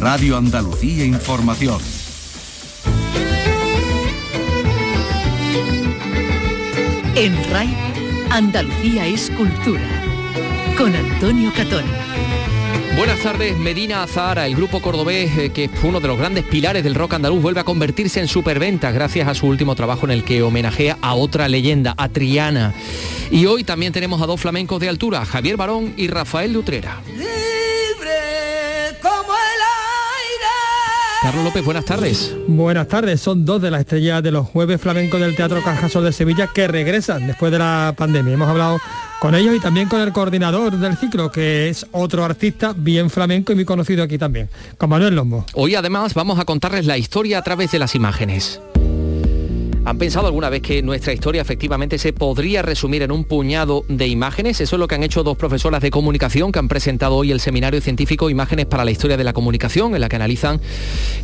Radio Andalucía Información. En RAI, Andalucía es cultura. Con Antonio Catón. Buenas tardes, Medina Azahara, el grupo cordobés, eh, que es uno de los grandes pilares del rock andaluz, vuelve a convertirse en superventa gracias a su último trabajo en el que homenajea a otra leyenda, a Triana. Y hoy también tenemos a dos flamencos de altura, Javier Barón y Rafael Lutrera. Carlos López, buenas tardes. Buenas tardes, son dos de las estrellas de los jueves flamencos del Teatro Cajasol de Sevilla que regresan después de la pandemia. Hemos hablado con ellos y también con el coordinador del ciclo, que es otro artista bien flamenco y muy conocido aquí también, con Manuel Lombo. Hoy además vamos a contarles la historia a través de las imágenes. ¿Han pensado alguna vez que nuestra historia efectivamente se podría resumir en un puñado de imágenes? Eso es lo que han hecho dos profesoras de comunicación que han presentado hoy el seminario científico Imágenes para la Historia de la Comunicación, en la que analizan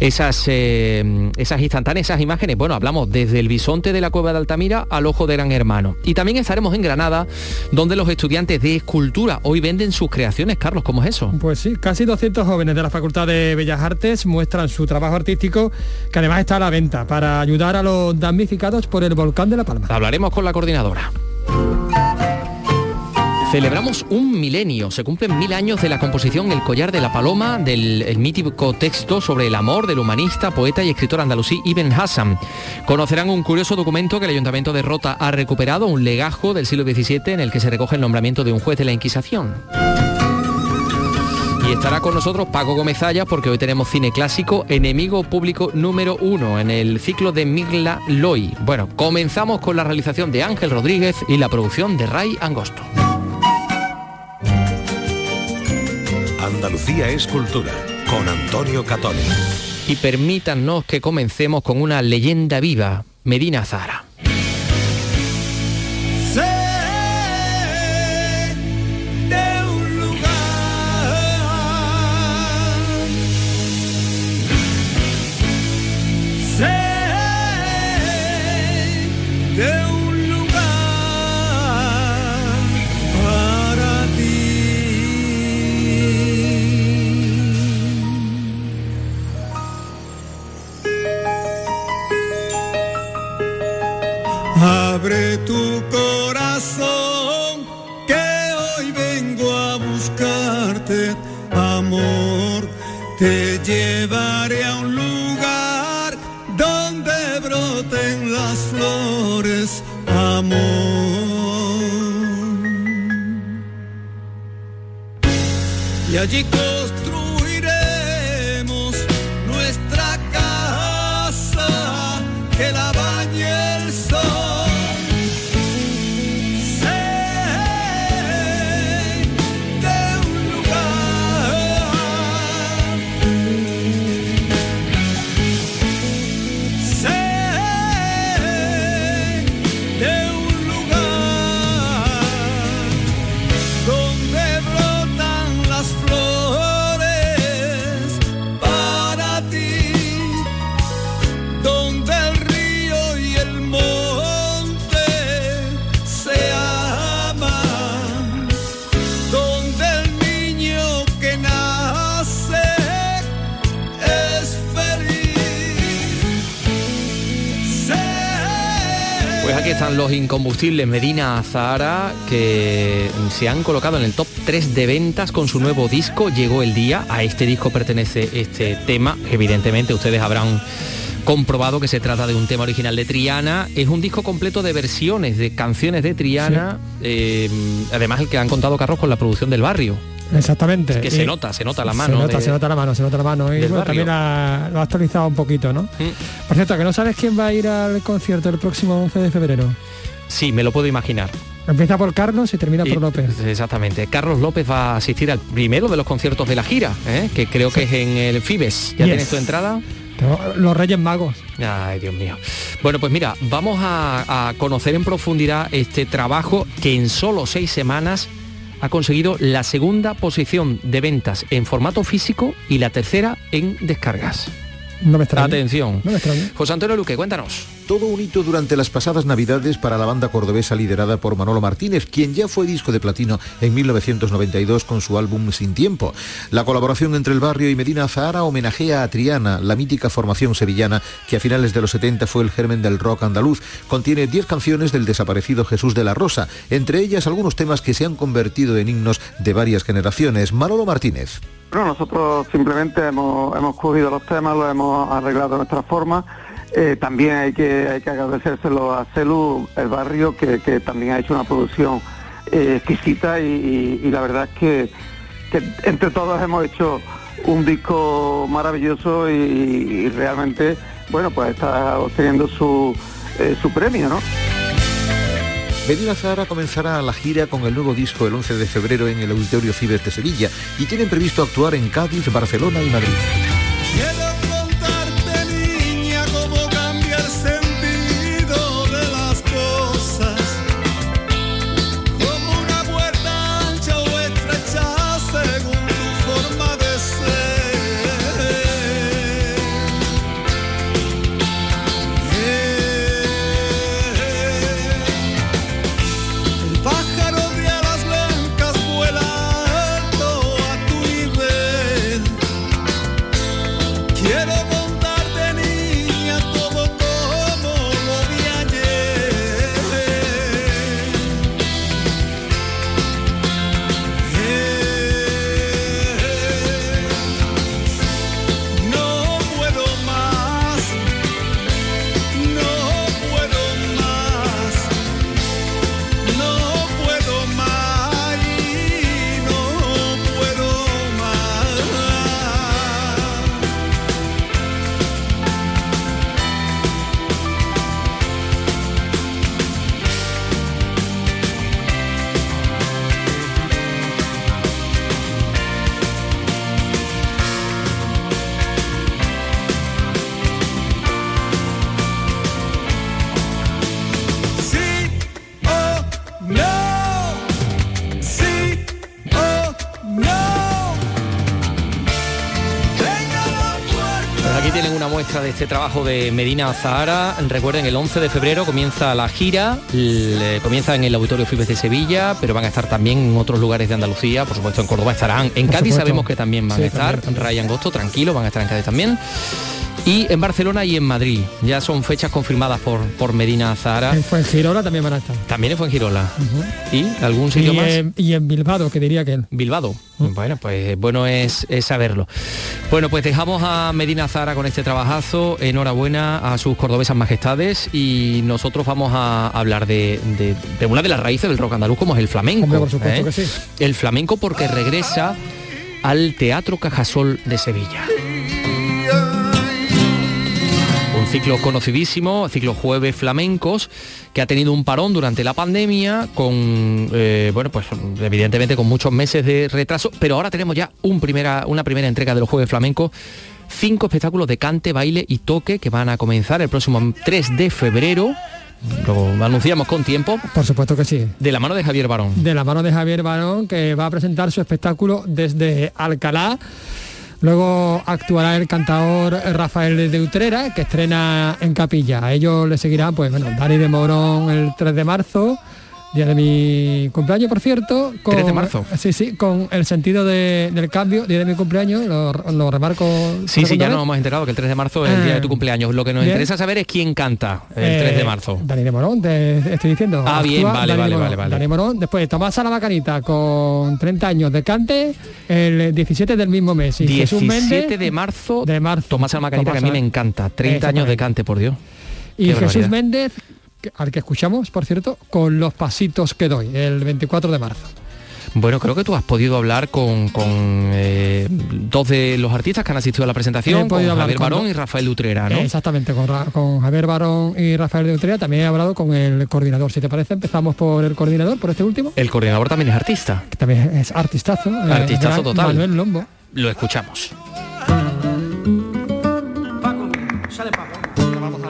esas, eh, esas instantáneas, esas imágenes. Bueno, hablamos desde el bisonte de la cueva de Altamira al ojo de Gran Hermano. Y también estaremos en Granada, donde los estudiantes de escultura hoy venden sus creaciones. Carlos, ¿cómo es eso? Pues sí, casi 200 jóvenes de la Facultad de Bellas Artes muestran su trabajo artístico, que además está a la venta, para ayudar a los damnificados por el volcán de La Palma. Hablaremos con la coordinadora. Celebramos un milenio, se cumplen mil años de la composición El collar de la paloma, del mítico texto sobre el amor del humanista, poeta y escritor andalusí Ibn Hassan. Conocerán un curioso documento que el Ayuntamiento de Rota ha recuperado, un legajo del siglo XVII en el que se recoge el nombramiento de un juez de la Inquisición. Y estará con nosotros Paco Gómez porque hoy tenemos cine clásico, enemigo público número uno en el ciclo de Mirla Loy. Bueno, comenzamos con la realización de Ángel Rodríguez y la producción de Ray Angosto. Andalucía es cultura, con Antonio Catoni. Y permítanos que comencemos con una leyenda viva, Medina Zara. Están los incombustibles Medina Zahara que se han colocado en el top 3 de ventas con su nuevo disco. Llegó el día, a este disco pertenece este tema. Evidentemente ustedes habrán comprobado que se trata de un tema original de Triana. Es un disco completo de versiones de canciones de Triana, eh, además el que han contado Carros con la producción del barrio. Exactamente. que se nota, se nota la mano. Se nota, se nota la mano, se nota la mano. Y también lo ha actualizado un poquito, ¿no? Mm. Por cierto, que no sabes quién va a ir al concierto el próximo 11 de febrero. Sí, me lo puedo imaginar. Empieza por Carlos y termina por López. Exactamente. Carlos López va a asistir al primero de los conciertos de la gira, ¿eh? que creo que es en el Fibes. ¿Ya tienes tu entrada? Los Reyes Magos. Ay, Dios mío. Bueno, pues mira, vamos a conocer en profundidad este trabajo que en solo seis semanas ha conseguido la segunda posición de ventas en formato físico y la tercera en descargas. No me extraña. Atención. No me extraña. José Antonio Luque, cuéntanos. Todo un hito durante las pasadas navidades para la banda cordobesa liderada por Manolo Martínez, quien ya fue disco de platino en 1992 con su álbum Sin Tiempo. La colaboración entre el barrio y Medina Zahara homenajea a Triana, la mítica formación sevillana que a finales de los 70 fue el germen del rock andaluz. Contiene 10 canciones del desaparecido Jesús de la Rosa, entre ellas algunos temas que se han convertido en himnos de varias generaciones. Manolo Martínez. Bueno, nosotros simplemente hemos, hemos cogido los temas, los hemos arreglado de nuestra forma. Eh, también hay que, hay que agradecérselo a Celu, el barrio, que, también ha hecho una producción eh, exquisita y, la verdad es que, entre todos hemos hecho un disco maravilloso y, realmente, bueno, pues está obteniendo su, eh, su premio, ¿no? Medina Zahara comenzará la gira con el nuevo disco el 11 de febrero en el Auditorio Fibes de Sevilla y tienen previsto actuar en Cádiz, Barcelona y Madrid. Este trabajo de Medina Zahara. Recuerden, el 11 de febrero comienza la gira, comienza en el Auditorio Fibes de Sevilla, pero van a estar también en otros lugares de Andalucía, por supuesto en Córdoba estarán, en Cádiz sabemos que también van a estar, Ryan Gosto, tranquilo, van a estar en Cádiz también. Y en Barcelona y en Madrid. Ya son fechas confirmadas por, por Medina Zahara. En Fuengirola también van a estar. También en Fuengirola. ¿Y algún sitio más? y en Bilbao, que diría que él. Bilbao. Bueno, pues bueno es, saberlo. Bueno, pues dejamos a Medina Zahara con este trabajazo. Enhorabuena a sus cordobesas majestades y nosotros vamos a hablar de, una de las raíces del rock andaluz como es el flamenco. por supuesto ¿eh? que sí. El flamenco porque regresa al Teatro Cajasol de Sevilla ciclo conocidísimo, ciclo Jueves Flamencos, que ha tenido un parón durante la pandemia, con, eh, bueno, pues evidentemente con muchos meses de retraso, pero ahora tenemos ya un primera, una primera entrega de los Jueves Flamencos, cinco espectáculos de cante, baile y toque que van a comenzar el próximo 3 de febrero lo anunciamos con tiempo. Por supuesto que sí. De la mano de Javier Barón. De la mano de Javier Barón, que va a presentar su espectáculo desde Alcalá Luego actuará el cantador Rafael de Utrera, que estrena en Capilla. A ellos le seguirá, pues bueno, Dani de Morón el 3 de marzo, día de mi cumpleaños, por cierto. Con, 3 de marzo. Sí, sí, con el sentido del cambio, día de mi cumpleaños, lo, remarco. Sí, sí, ya nos hemos enterado que el 3 de marzo es el día de tu ah, cumpleaños. Lo que nos interesa saber es quién canta el 3 de eh, marzo. Dani de Morón, te estoy diciendo. Ah, bien, vale, vale, vale, vale. Dani Morón, después Tomás Macanita con 30 años de cante, el 17 del mismo mes. Y 17 de marzo, de marzo. Tomás Macanita, que a mí me encanta. 30 años de cante, por Dios. Y Jesús Méndez al que escuchamos, por cierto, con los pasitos que doy, el 24 de marzo. Bueno, creo que tú has podido hablar con, eh, dos de los artistas que han asistido a la presentación, con Javier Barón y Rafael Utrera, ¿no? Exactamente, con, Javier Barón y Rafael de Utrera también he hablado con el coordinador. Si te parece, empezamos por el coordinador, por este último. El coordinador también es artista. también es artistazo. Eh, artistazo total. Manuel Lombo. Lo escuchamos. Vamos a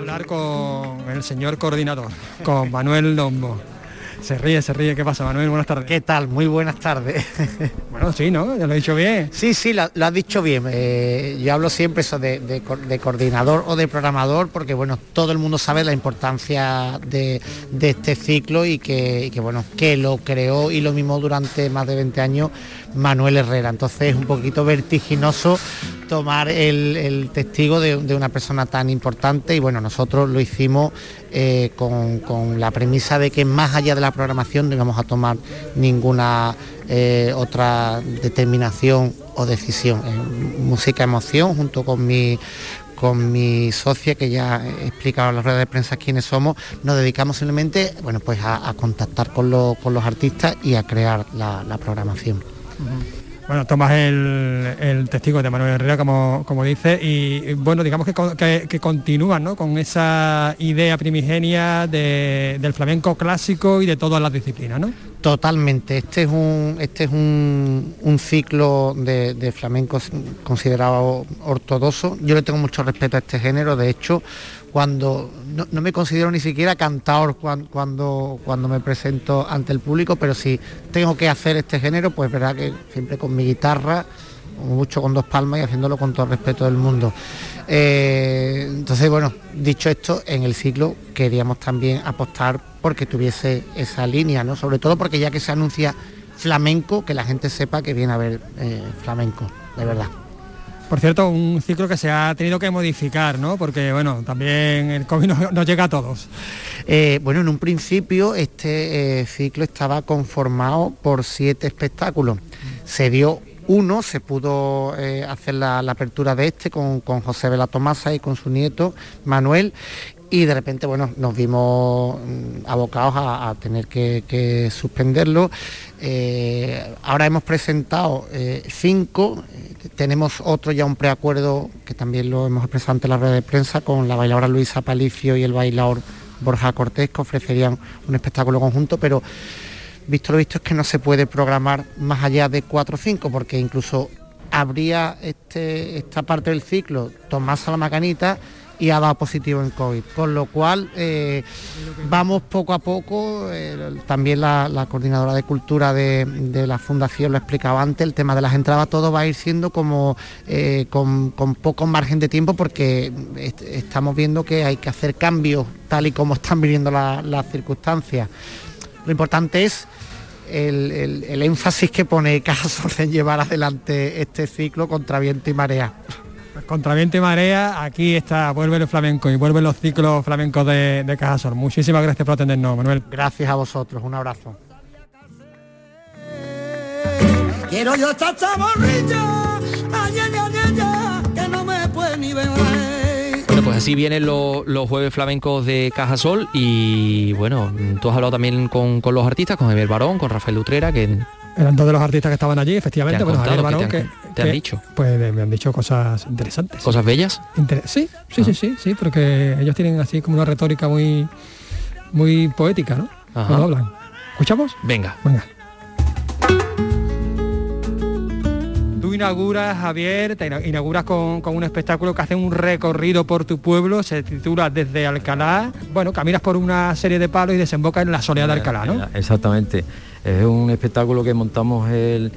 hablar con el señor coordinador, con Manuel Lombo. Se ríe, se ríe. ¿Qué pasa, Manuel? Buenas tardes. ¿Qué tal? Muy buenas tardes. bueno, sí, ¿no? Ya lo he dicho bien. Sí, sí, lo, has dicho bien. Eh, yo hablo siempre eso de, coordinador o de programador porque, bueno, todo el mundo sabe la importancia de, este ciclo y que, bueno, que lo creó y lo mismo durante más de 20 años Manuel Herrera. Entonces es un poquito vertiginoso tomar el, testigo de, una persona tan importante y bueno, nosotros lo hicimos eh, con, la premisa de que más allá de la programación no íbamos a tomar ninguna eh, otra determinación o decisión. música emoción junto con mi con mi socia, que ya he explicado en las ruedas de prensa quiénes somos, nos dedicamos simplemente bueno, pues a, contactar con, los artistas y a crear la, programación. Bueno, tomas el, testigo de Manuel Herrera, como, como dice, y bueno, digamos que, que, continúan ¿no? con esa idea primigenia del flamenco clásico y de todas las disciplinas, ¿no? Totalmente. Este es un, este es un, ciclo de, de, flamenco considerado ortodoxo. Yo le tengo mucho respeto a este género. De hecho, cuando no, me considero ni siquiera cantador cuando, cuando, me presento ante el público, pero si tengo que hacer este género, pues verdad que siempre con mi guitarra, mucho con dos palmas y haciéndolo con todo el respeto del mundo. Eh, entonces, bueno, dicho esto, en el ciclo queríamos también apostar porque tuviese esa línea, ¿no? Sobre todo porque ya que se anuncia flamenco, que la gente sepa que viene a ver eh, flamenco, de verdad. Por cierto, un ciclo que se ha tenido que modificar, ¿no? Porque, bueno, también el COVID no, llega a todos. Eh, bueno, en un principio este eh, ciclo estaba conformado por siete espectáculos. Se dio uno, se pudo eh, hacer la, apertura de este con, José Vela Tomasa y con su nieto Manuel y de repente bueno nos vimos mm, abocados a, tener que, suspenderlo. Ahora hemos presentado cinco. Tenemos otro ya un preacuerdo que también lo hemos expresado ante la red de prensa con la bailadora Luisa Palicio y el bailador Borja Cortés que ofrecerían un espectáculo conjunto, pero visto lo visto es que no se puede programar más allá de 4 o 5 porque incluso habría este, esta parte del ciclo Tomás a la Macanita y ha dado positivo en COVID. Con lo cual eh, vamos poco a poco, eh, también la, coordinadora de cultura de, la fundación lo explicaba antes, el tema de las entradas, todo va a ir siendo como eh, con, poco margen de tiempo porque estamos viendo que hay que hacer cambios tal y como están viviendo las circunstancias. Lo importante es el, el, énfasis que pone Casos en llevar adelante este ciclo contra viento y marea. Contra viento y marea, aquí está, vuelve el flamenco y vuelven los ciclos flamencos de, de Cajasol. Muchísimas gracias por atendernos, Manuel. Gracias a vosotros, un abrazo. Quiero yo estar pues así vienen los, jueves flamencos de Cajasol y bueno, tú has hablado también con, los artistas, con Javier Barón, con Rafael Lutrera, que eran dos de los artistas que estaban allí, efectivamente. bueno, te han, dicho? Pues me han dicho cosas interesantes. ¿Cosas bellas? sí, sí, sí, ah. sí, sí, porque ellos tienen así como una retórica muy, muy poética, ¿no? Cuando hablan. ¿Escuchamos? Venga. Venga. Inauguras, Javier, te inauguras con, con, un espectáculo que hace un recorrido por tu pueblo, se titula Desde Alcalá. Bueno, caminas por una serie de palos y desemboca en la soledad de Alcalá, ¿no? Exactamente. Es un espectáculo que montamos el,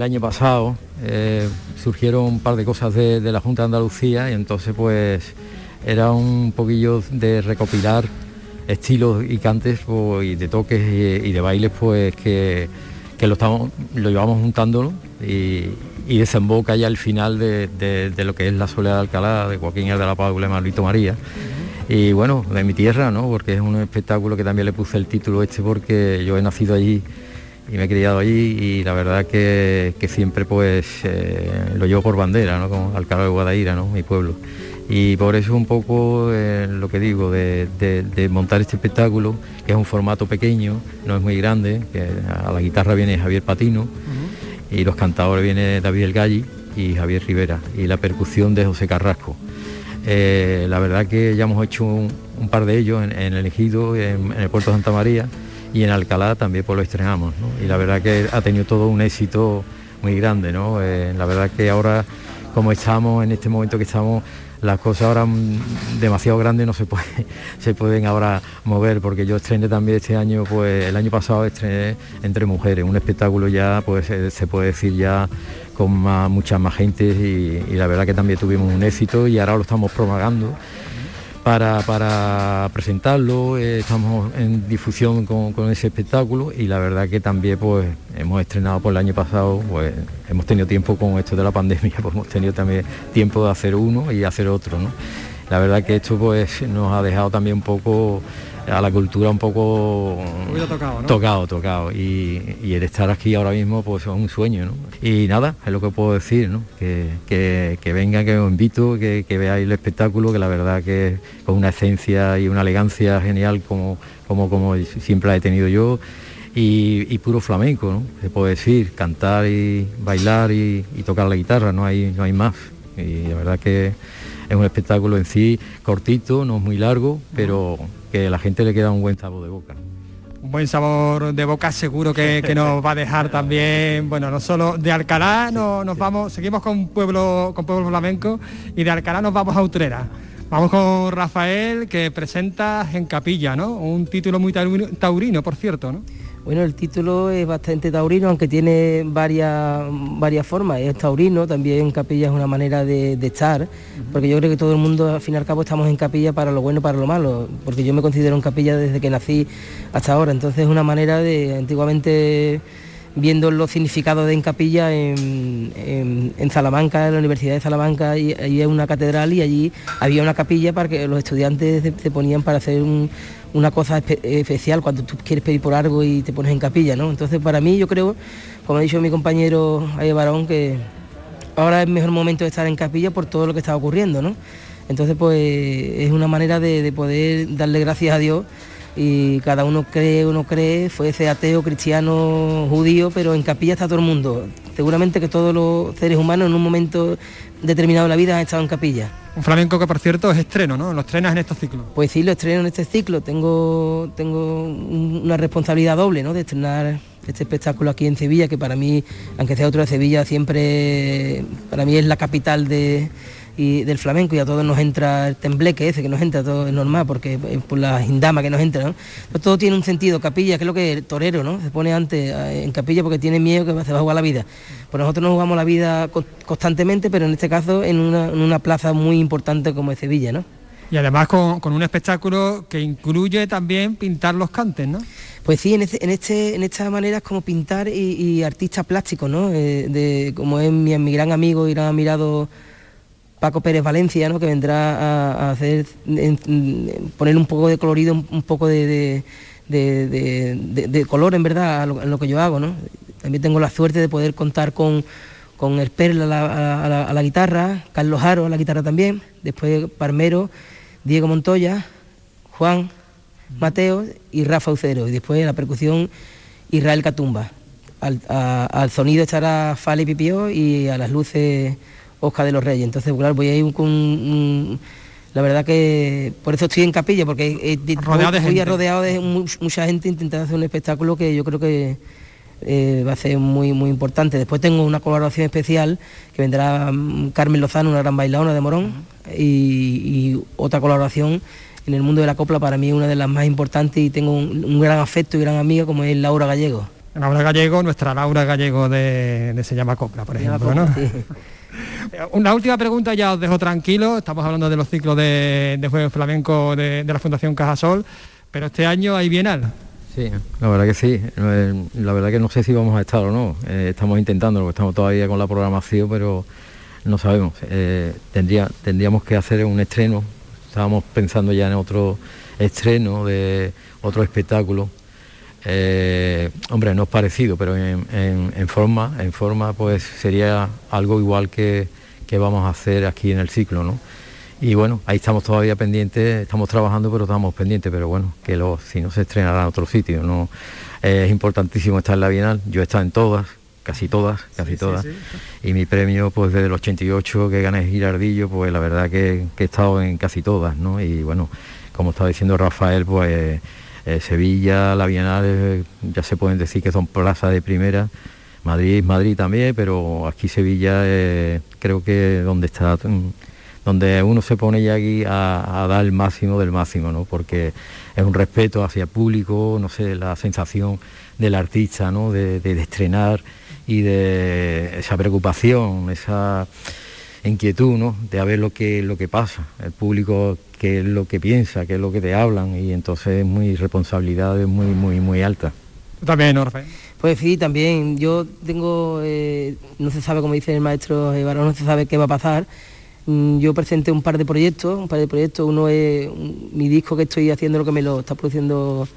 año pasado. Eh, surgieron un par de cosas de, la Junta de Andalucía y entonces pues era un poquillo de recopilar estilos y cantes pues, y de toques y, de bailes pues que, lo, estamos, lo llevamos juntándolo y, desemboca ya al final de, lo que es la Soledad de Alcalá, de Joaquín de la Paula y Marlito María y bueno, de mi tierra, ¿no? Porque es un espectáculo que también le puse el título este porque yo he nacido allí y me he criado allí y la verdad que, siempre pues eh, lo llevo por bandera, ¿no? Como Alcalá de Guadaira, ¿no? Mi pueblo. Y por eso un poco eh, lo que digo, de, montar este espectáculo, que es un formato pequeño, no es muy grande, que a la guitarra viene Javier Patino y los cantadores viene David El Galli y Javier Rivera y la percusión de José Carrasco. Eh, la verdad que ya hemos hecho un, par de ellos en, el Ejido, en, el Puerto Santa María y en Alcalá también pues lo estrenamos. Y la verdad que ha tenido todo un éxito muy grande. ¿no? Eh, la verdad que ahora como estamos en este momento que estamos las cosas ahora mm, demasiado grandes no se puede, se pueden ahora mover porque yo estrené también este año pues el año pasado estrené entre mujeres un espectáculo ya pues eh, se puede decir ya con mucha más gente y la verdad que también tuvimos un éxito y ahora lo estamos propagando para, presentarlo, eh, estamos en difusión con, ese espectáculo y la verdad que también pues hemos estrenado por el año pasado, pues hemos tenido tiempo con esto de la pandemia, pues hemos tenido también tiempo de hacer uno y hacer otro, ¿no? La verdad que esto pues nos ha dejado también un poco a la cultura un poco tocado, tocado, Y, el estar aquí ahora mismo pues es un sueño, ¿no? Y nada, es lo que puedo decir, ¿no? Que, que, venga, que os invito, que, veáis el espectáculo, que la verdad que con una esencia y una elegancia genial como, como, como siempre la he tenido yo. Y, puro flamenco, ¿no? Se puede decir, cantar y bailar y, y, tocar la guitarra, no hay, no hay más. Y la verdad que es un espectáculo en sí cortito, no es muy largo, pero que a la gente le queda un buen sabor de boca. Un buen sabor de boca seguro que, nos va a dejar también, bueno, no solo de Alcalá no, nos vamos, seguimos con pueblo, con pueblo flamenco y de Alcalá nos vamos a Utrera. Vamos con Rafael que presenta en capilla, ¿no? Un título muy taurino, por cierto, ¿no? Bueno, el título es bastante taurino, aunque tiene varias, varias formas. Es taurino, también capilla es una manera de, estar, porque yo creo que todo el mundo, al fin y al cabo, estamos en capilla para lo bueno y para lo malo, porque yo me considero en capilla desde que nací hasta ahora. Entonces es una manera de, antiguamente viendo los significados de en capilla en, en, Salamanca, en la Universidad de Salamanca, y allí hay una catedral y allí había una capilla para que los estudiantes se ponían para hacer un una cosa especial cuando tú quieres pedir por algo y te pones en capilla, ¿no? Entonces para mí yo creo, como ha dicho mi compañero Aye Barón, que ahora es el mejor momento de estar en capilla por todo lo que está ocurriendo, ¿no? Entonces pues es una manera de, poder darle gracias a Dios y cada uno cree o no cree, fuese ateo, cristiano, judío, pero en capilla está todo el mundo. Seguramente que todos los seres humanos en un momento determinado de la vida han estado en capilla. Un flamenco que por cierto es estreno, ¿no? ¿Lo estrenas en estos ciclos? Pues sí, lo estreno en este ciclo. Tengo, tengo una responsabilidad doble, ¿no? De estrenar este espectáculo aquí en Sevilla, que para mí, aunque sea otro de Sevilla, siempre para mí es la capital de, y del flamenco y a todos nos entra el tembleque ese que nos entra, todo es normal porque es por la indama que nos entra, ¿no? todo tiene un sentido, capilla, que es lo que el torero, ¿no? Se pone antes eh, en capilla porque tiene miedo que se va a jugar la vida. Pues nosotros nos jugamos la vida constantemente, pero en este caso en una, plaza muy importante como es Sevilla, ¿no? Y además con, un espectáculo que incluye también pintar los cantes, ¿no? Pues sí, en, este, en, este, en esta manera es como pintar y, artista plástico, ¿no? Eh, de, como es mi, mi gran amigo y gran admirado Paco Pérez Valencia, ¿no? que vendrá a, hacer, poner un poco de colorido, un, poco de, color en verdad a lo, que yo hago. ¿no? También tengo la suerte de poder contar con, con el Perla a la, guitarra, Carlos Jaro a la guitarra también, después Parmero, Diego Montoya, Juan, Mateo y Rafa Ucero, y después la percusión Israel Catumba. Al, al sonido estará Fale Pipio y a las luces Oscar de los Reyes. Entonces, claro, voy a ir con... la verdad que por eso estoy en capilla, porque rodeado rodeado de mucha gente intentando hacer un espectáculo que yo creo que eh, va a ser muy muy importante. Después tengo una colaboración especial que vendrá mm, Carmen Lozano, una gran bailadora de Morón, y, otra colaboración en el mundo de la copla para mí una de las más importantes y tengo un, gran afecto y gran amiga como es Laura Gallego. Laura Gallego, nuestra Laura Gallego de, Se llama Copla, por ejemplo, ¿no? Una última pregunta, ya os dejo tranquilo. Estamos hablando de los ciclos de, de juegos flamenco de, la Fundación Cajasol, pero este año hay Bienal. Sí, la verdad que sí. Eh, la verdad que no sé si vamos a estar o no. Eh, estamos intentando, porque estamos todavía con la programación, pero no sabemos. Eh, tendría, tendríamos que hacer un estreno. Estábamos pensando ya en otro estreno de otro espectáculo eh, hombre, no es parecido, pero en, forma, en forma pues sería algo igual que, vamos a hacer aquí en el ciclo, ¿no? Y bueno, ahí estamos todavía pendientes, estamos trabajando, pero estamos pendientes, pero bueno, que si no se estrenará en otro sitio, ¿no? es importantísimo estar en la Bienal, yo he estado en todas, casi todas, casi todas, y mi premio pues desde el 88 que gané Girardillo, pues la verdad que, que he estado en casi todas, ¿no? Y bueno, como estaba diciendo Rafael, pues eh, Sevilla, la Bienal, eh, ya se pueden decir que son plazas de primera, Madrid Madrid también, pero aquí Sevilla eh, creo que donde está mm, donde uno se pone ya aquí a, dar el máximo del máximo, ¿no? porque es un respeto hacia el público, no sé, la sensación del artista, ¿no? de, estrenar y de esa preocupación, esa inquietud, ¿no? de ver lo que, lo que pasa, el público qué es lo que piensa, qué es lo que te hablan, y entonces es muy responsabilidad es muy, muy, muy alta. También, Orfe. Pues sí, también. Yo tengo, eh, no se sabe, como dice el maestro Ibarón, no se sabe qué va a pasar, Mm, yo presenté un par de proyectos, un par de proyectos, uno es mi disco que estoy haciendo, lo que me lo está produciendo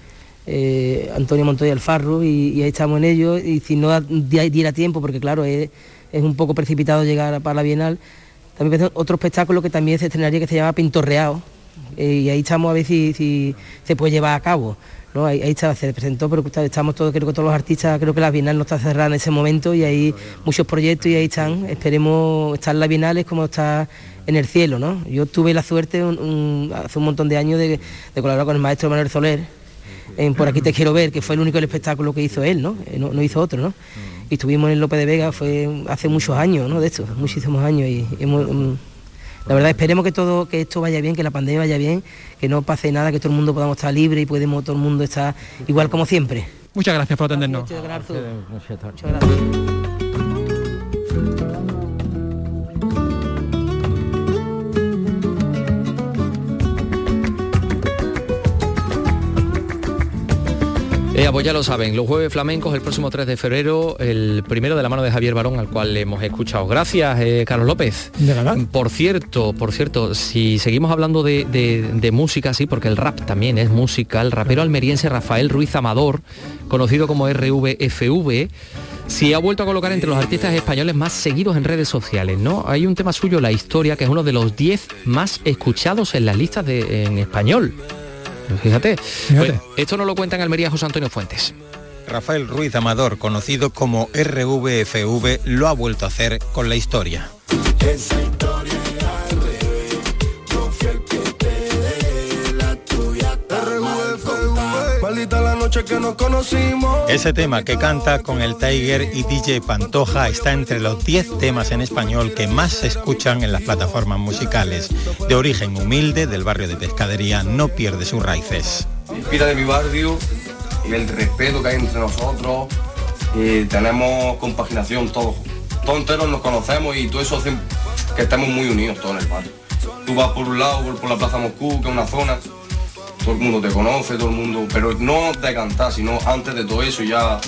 eh, Antonio Montoya Alfarro y, y, ahí estamos en ello y si no diera tiempo, porque claro, es, un poco precipitado llegar para la Bienal, también otro espectáculo que también se estrenaría que se llama Pintorreado y ahí estamos a ver si se puede llevar a cabo. Ahí, está, se presentó, pero estamos todos, creo que todos los artistas, creo que la Bienal no está cerrada en ese momento y hay muchos proyectos y ahí están, esperemos estar en la Bienal es como está en el cielo, ¿no? Yo tuve la suerte hace un montón de años de, colaborar con el maestro Manuel Soler, en Por aquí te quiero ver, que fue el único espectáculo que hizo él, ¿no? Eh, no, hizo otro, ¿no? Y estuvimos en López de Vega, fue hace muchos años, ¿no? De esto, muchísimos años y hemos la verdad esperemos que todo, que esto vaya bien, que la pandemia vaya bien, que no pase nada, que todo el mundo podamos estar libre y podemos todo el mundo estar igual como siempre. Muchas gracias por atendernos. Muchas gracias. Muchas gracias. Pues ya lo saben, los jueves flamencos el próximo 3 de febrero, el primero de la mano de Javier Barón, al cual le hemos escuchado. Gracias, eh, Carlos López. De nada. Por cierto, por cierto, si seguimos hablando de, música, sí, porque el rap también es música, el rapero almeriense Rafael Ruiz Amador, conocido como RVFV, si ha vuelto a colocar entre los artistas españoles más seguidos en redes sociales, ¿no? Hay un tema suyo, la historia, que es uno de los 10 más escuchados en las listas de, en español. Fíjate. Pues, esto no lo cuenta en Almería José Antonio Fuentes. Rafael Ruiz Amador, conocido como RVFV, lo ha vuelto a hacer con la historia. Que nos conocimos. Ese tema que canta con el Tiger y DJ Pantoja está entre los 10 temas en español que más se escuchan en las plataformas musicales. De origen humilde, del barrio de Pescadería, no pierde sus raíces. Inspira de mi barrio, y el respeto que hay entre nosotros, y tenemos compaginación todos. Todos enteros nos conocemos y todo eso hace que estemos muy unidos todos en el barrio. Tú vas por un lado, por la Plaza Moscú, que es una zona, todo el mundo te conoce, todo el mundo, pero no de cantar, sino antes de todo eso ya,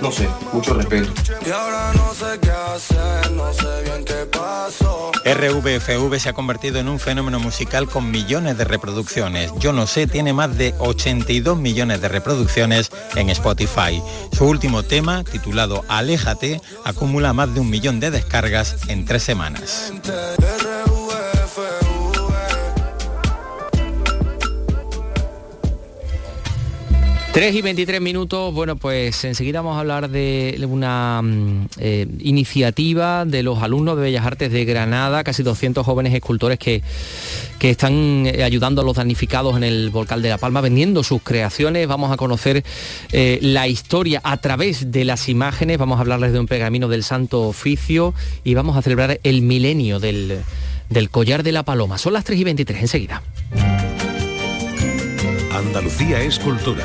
no sé, mucho respeto. RVFV se ha convertido en un fenómeno musical con millones de reproducciones. Yo no sé, tiene más de 82 millones de reproducciones en Spotify. Su último tema, titulado Aléjate, acumula más de un millón de descargas en tres semanas. 3 y 23 minutos, bueno, pues enseguida vamos a hablar de una mm, eh, iniciativa de los alumnos de Bellas Artes de Granada, casi 200 jóvenes escultores que, que están eh, ayudando a los damnificados en el volcán de La Palma, vendiendo sus creaciones. Vamos a conocer eh, la historia a través de las imágenes, vamos a hablarles de un pergamino del Santo Oficio y vamos a celebrar el milenio del, del collar de la paloma. Son las 3 y 23, enseguida. Andalucía es cultura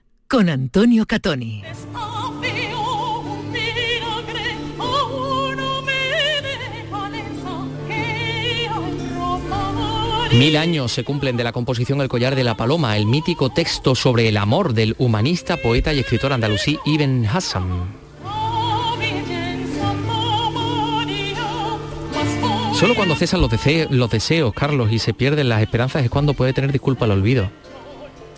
con Antonio Catoni. Mil años se cumplen de la composición El collar de la paloma, el mítico texto sobre el amor del humanista, poeta y escritor andalusí Ibn Hassan. Solo cuando cesan los, los deseos, Carlos, y se pierden las esperanzas es cuando puede tener disculpa al olvido.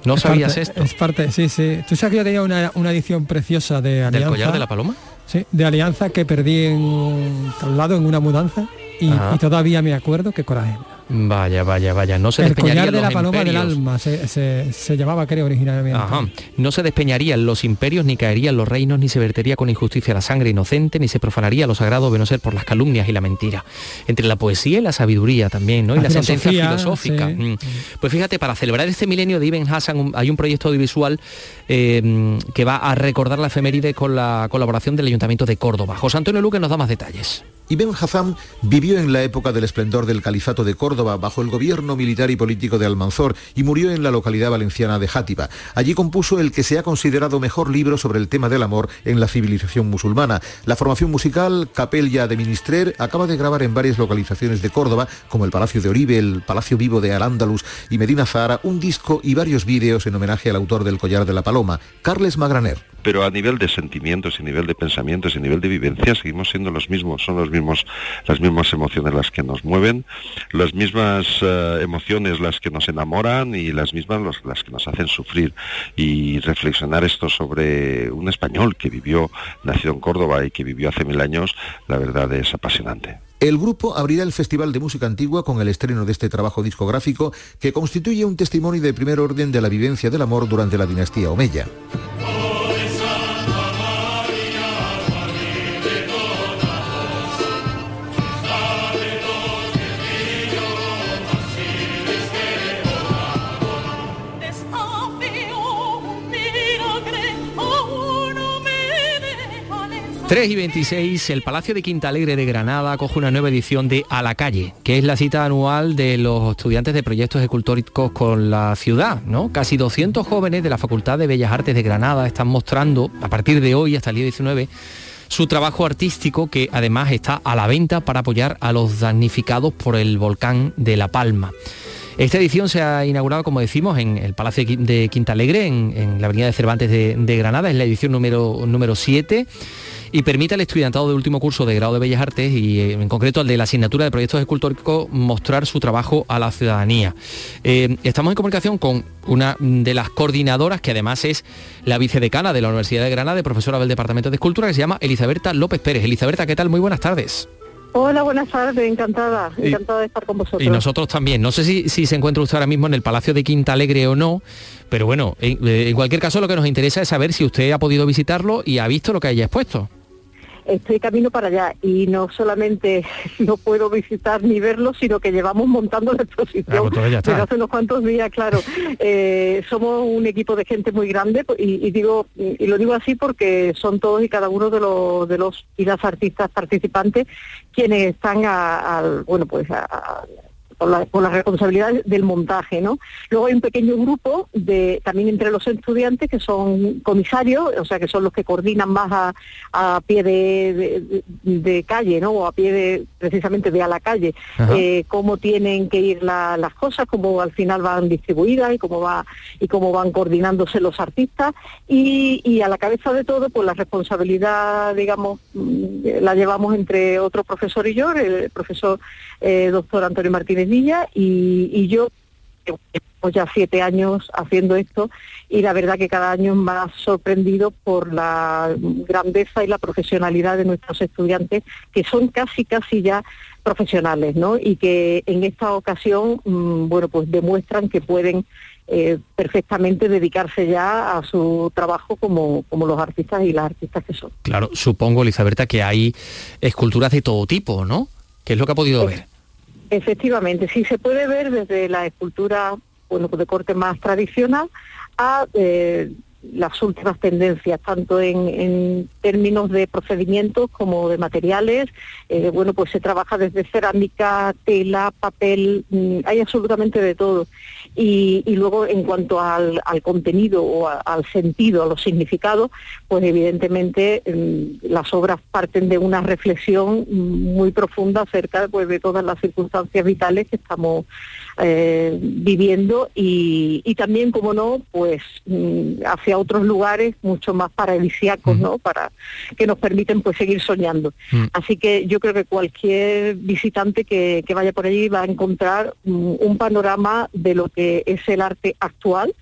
¿No Es sabías parte- esto? Es parte, sí, sí. ¿Tú sabes que yo tenía una, una edición preciosa de Alianza? ¿Del collar de la paloma? Sí, de Alianza que perdí en un traslado, en una mudanza. Y todavía me acuerdo que coraje. Vaya, vaya, vaya. No se El collar de los la paloma del imperios. alma se, se- se llamaba, creo, originalmente. Ajá. No se despeñarían los imperios, ni caerían los reinos, ni se vertería con injusticia la sangre inocente, ni se profanaría lo sagrado de no ser por las calumnias y la mentira. Entre la poesía y la sabiduría también, ¿no? Y La la, sentencia filosófica. sí. Mm. Pues fíjate, para celebrar este milenio de Ibn Hassan hay un proyecto audiovisual eh, que va a recordar la efeméride con la colaboración del Ayuntamiento de Córdoba. José Antonio Luque nos da más detalles. Ibn Hazam vivió en la época del esplendor del califato de Córdoba bajo el gobierno militar y político de Almanzor y murió en la localidad valenciana de Játiva. Allí compuso el que se ha considerado mejor libro sobre el tema del amor en la civilización musulmana. La formación musical Capella de Ministrer acaba de grabar en varias localizaciones de Córdoba, como el Palacio de Oribe, el Palacio Vivo de Al-Ándalus y Medina Zahara, un disco y varios vídeos en homenaje al autor del Collar de la Paloma, Carles Magraner. Pero a nivel de sentimientos, y nivel de pensamientos, y nivel de vivencia, seguimos siendo los mismos, son los mismos, las mismas emociones las que nos mueven, las mismas eh, emociones las que nos enamoran y las mismas las que nos hacen sufrir. Y reflexionar esto sobre un español que vivió, nacido en Córdoba y que vivió hace mil años, la verdad es apasionante. El grupo abrirá el Festival de Música Antigua con el estreno de este trabajo discográfico que constituye un testimonio de primer orden de la vivencia del amor durante la dinastía Omeya. 3 y 26, el Palacio de Quinta Alegre de Granada acoge una nueva edición de A la Calle, que es la cita anual de los estudiantes de proyectos escultóricos con la ciudad. ¿no? Casi 200 jóvenes de la Facultad de Bellas Artes de Granada están mostrando, a partir de hoy hasta el día 19, su trabajo artístico que además está a la venta para apoyar a los damnificados por el volcán de La Palma. Esta edición se ha inaugurado, como decimos, en el Palacio de Qui- de Quinta Alegre, en, la Avenida de Cervantes de, de Granada, es la edición número, número 7 y permite al estudiantado de último curso de grado de Bellas Artes y eh, en concreto al de la asignatura de proyectos escultóricos mostrar su trabajo a la ciudadanía. Eh, estamos en comunicación con una de las coordinadoras que además es la vicedecana de la Universidad de Granada, de profesora del Departamento de Escultura, que se llama Elizaberta López Pérez. Elizaberta, ¿qué tal? Muy buenas tardes. Hola, buenas tardes, encantada, encantada de estar con vosotros. Y nosotros también. No sé si, si se encuentra usted ahora mismo en el Palacio de Quinta Alegre o no, pero bueno, en, eh, en cualquier caso lo que nos interesa es saber si usted ha podido visitarlo y ha visto lo que haya expuesto. Estoy camino para allá y no solamente no puedo visitar ni verlo, sino que llevamos montando la exposición Ah, pues desde hace unos cuantos días, claro. Eh, somos un equipo de gente muy grande y, y digo y lo digo así porque son todos y cada uno de los de los y las artistas participantes quienes están a, al- bueno pues a- a- con la, con la responsabilidad del montaje, ¿no? Luego hay un pequeño grupo de también entre los estudiantes que son comisarios, o sea que son los que coordinan más a, a pie de, de- de calle, ¿no? O a pie de precisamente de a la calle, eh, cómo tienen que ir la- las cosas, cómo al final van distribuidas y cómo va y cómo van coordinándose los artistas y, y a la cabeza de todo, pues la responsabilidad, digamos, mm, la llevamos entre otro profesor y yo, el profesor eh, doctor Antonio Martínez Villa y, y yo llevamos ya siete años haciendo esto y la verdad que cada año más sorprendido por la grandeza y la profesionalidad de nuestros estudiantes que son casi casi ya profesionales, ¿no? Y que en esta ocasión, mm, bueno, pues demuestran que pueden eh, perfectamente dedicarse ya a su trabajo como, como los artistas y las artistas que son. Claro, supongo, Elizaberta, que hay esculturas de todo tipo, ¿no? ¿Qué es lo que ha podido ver? Efectivamente, sí se puede ver desde la escultura bueno, de corte más tradicional a eh, las últimas tendencias, tanto en, en términos de procedimientos como de materiales. Eh, bueno, pues se trabaja desde cerámica, tela, papel, mm, hay absolutamente de todo. Y, y luego en cuanto al, contenido o al sentido, a los significados, pues evidentemente mm, las obras parten de una reflexión muy profunda acerca pues, de todas las circunstancias vitales que estamos eh, viviendo y, y también, como no, pues mm, hacia otros lugares mucho más paradisíacos, ¿no? Para que nos permiten pues seguir soñando. Mm. Así que yo creo que cualquier visitante que, que vaya por allí va a encontrar mm, un panorama de lo que es el arte actual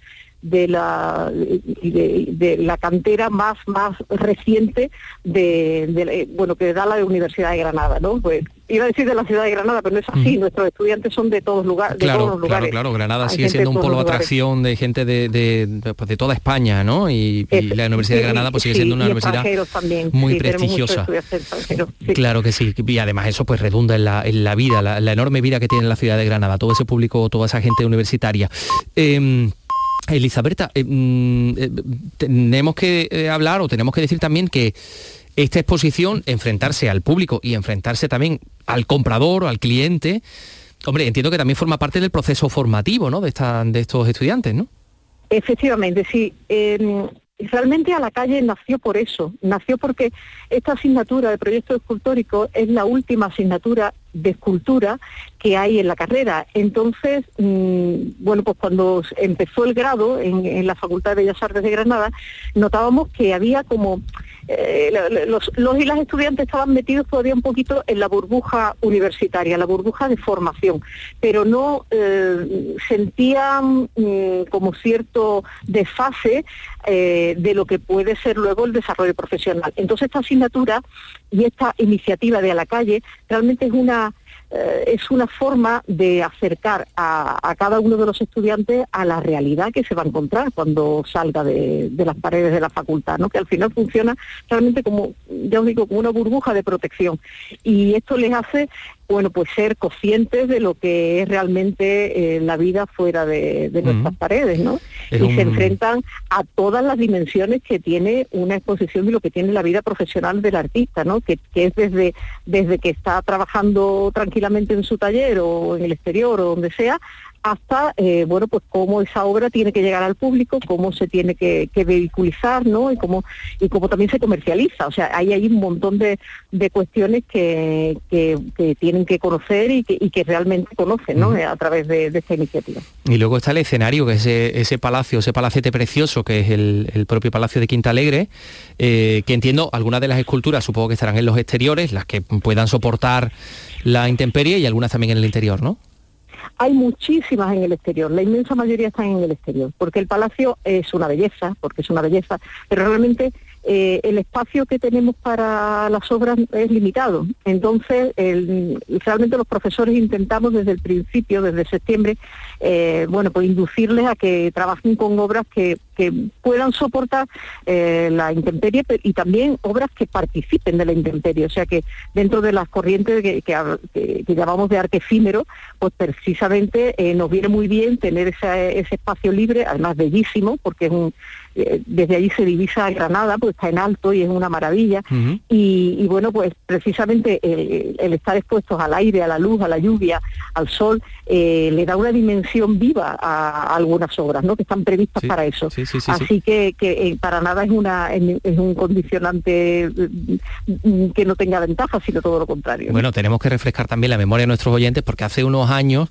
de la de, de la cantera más más reciente de, de- bueno que da la Universidad de Granada, ¿no? Pues iba a decir de la ciudad de Granada, pero no es así. Nuestros estudiantes son de todos lugares, de todos Claro, los claro, lugares. claro. Granada Hay sigue siendo un polo de atracción de gente de, de, de, pues, de toda España, ¿no? Y, y la Universidad de Granada pues sigue sí, siendo una universidad también. muy Sí, prestigiosa. Claro que sí, y además eso pues redunda en la, en la vida, la, la enorme vida que tiene la ciudad de Granada, todo ese público, toda esa gente universitaria. Eh, Elisaberta, eh, mm, eh, tenemos que eh, hablar o tenemos que decir también que esta exposición, enfrentarse al público y enfrentarse también al comprador o al cliente, hombre, entiendo que también forma parte del proceso formativo ¿no? de, esta, de estos estudiantes, ¿no? Efectivamente, sí. Eh, realmente a la calle nació por eso, nació porque esta asignatura de proyecto escultórico es la última asignatura de escultura que hay en la carrera. Entonces, mm, bueno, pues cuando empezó el grado en, la Facultad de Bellas Artes de Granada, notábamos que había como eh, los y las estudiantes estaban metidos todavía un poquito en la burbuja universitaria, la burbuja de formación, pero no eh, sentían mm, como cierto desfase eh, de lo que puede ser luego el desarrollo profesional. Entonces esta asignatura y esta iniciativa de a la calle realmente es una eh, es una forma de acercar a, a cada uno de los estudiantes a la realidad que se va a encontrar cuando salga de, de las paredes de la facultad, ¿no? que al final funciona realmente como, ya os digo, como una burbuja de protección. Y esto les hace, bueno, pues ser conscientes de lo que es realmente eh, la vida fuera de, de nuestras paredes, ¿no? Es y un- se enfrentan a todas las dimensiones que tiene una exposición de lo que tiene la vida profesional del artista, ¿no? Que, que es desde, desde que está trabajando tranquilamente en su taller o en el exterior o donde sea, hasta, eh, bueno, pues cómo esa obra tiene que llegar al público, cómo se tiene que, que vehiculizar, ¿no? Y cómo, y cómo también se comercializa. O sea, hay ahí un montón de, de cuestiones que, que, que tienen que conocer y que, y que realmente conocen, ¿no? A través de, de esta iniciativa. Y luego está el escenario, que es ese, ese palacio, ese palacete precioso, que es el, el propio Palacio de Quinta Alegre, eh, que entiendo, algunas de las esculturas supongo que estarán en los exteriores, las que puedan soportar la intemperie y algunas también en el interior, ¿no? Hay muchísimas en el exterior, la inmensa mayoría están en el exterior, porque el palacio es una belleza, porque es una belleza, pero realmente eh, el espacio que tenemos para las obras es limitado. Entonces, realmente los profesores intentamos desde el principio, desde septiembre, eh, bueno, pues inducirles a que trabajen con obras que, que puedan soportar eh, la intemperie pe- y también obras que participen de la intemperie. O sea que dentro de las corrientes que, llamamos de arte efímero, pues precisamente eh, nos viene muy bien tener ese, ese espacio libre, además bellísimo, porque es un, eh, desde allí se divisa Granada, pues está en alto y es una maravilla. Y, y bueno, pues precisamente el, el estar expuestos al aire, a la luz, a la lluvia, al sol, eh, le da una dimensión viva a, a algunas obras, ¿no? Que están previstas para eso. sí, sí, sí. Así que, que, eh, para nada es una es, un condicionante mm, mm, que no tenga ventaja, sino todo lo contrario. Bueno, tenemos que refrescar también la memoria de nuestros oyentes porque hace unos años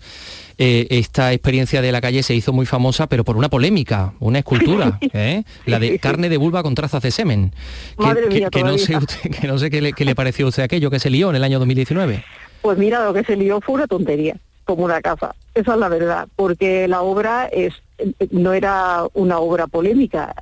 eh, esta experiencia de la calle se hizo muy famosa, pero por una polémica, una escultura, ¿eh? la de carne de vulva con trazas de semen. Que, Madre que- mía, que no sé, usted- que no sé qué le, qué le pareció a usted aquello que se lió en el año 2019. Pues mira, lo que se lió fue una tontería, como una casa. Esa es la verdad, porque la obra es no era una obra polémica.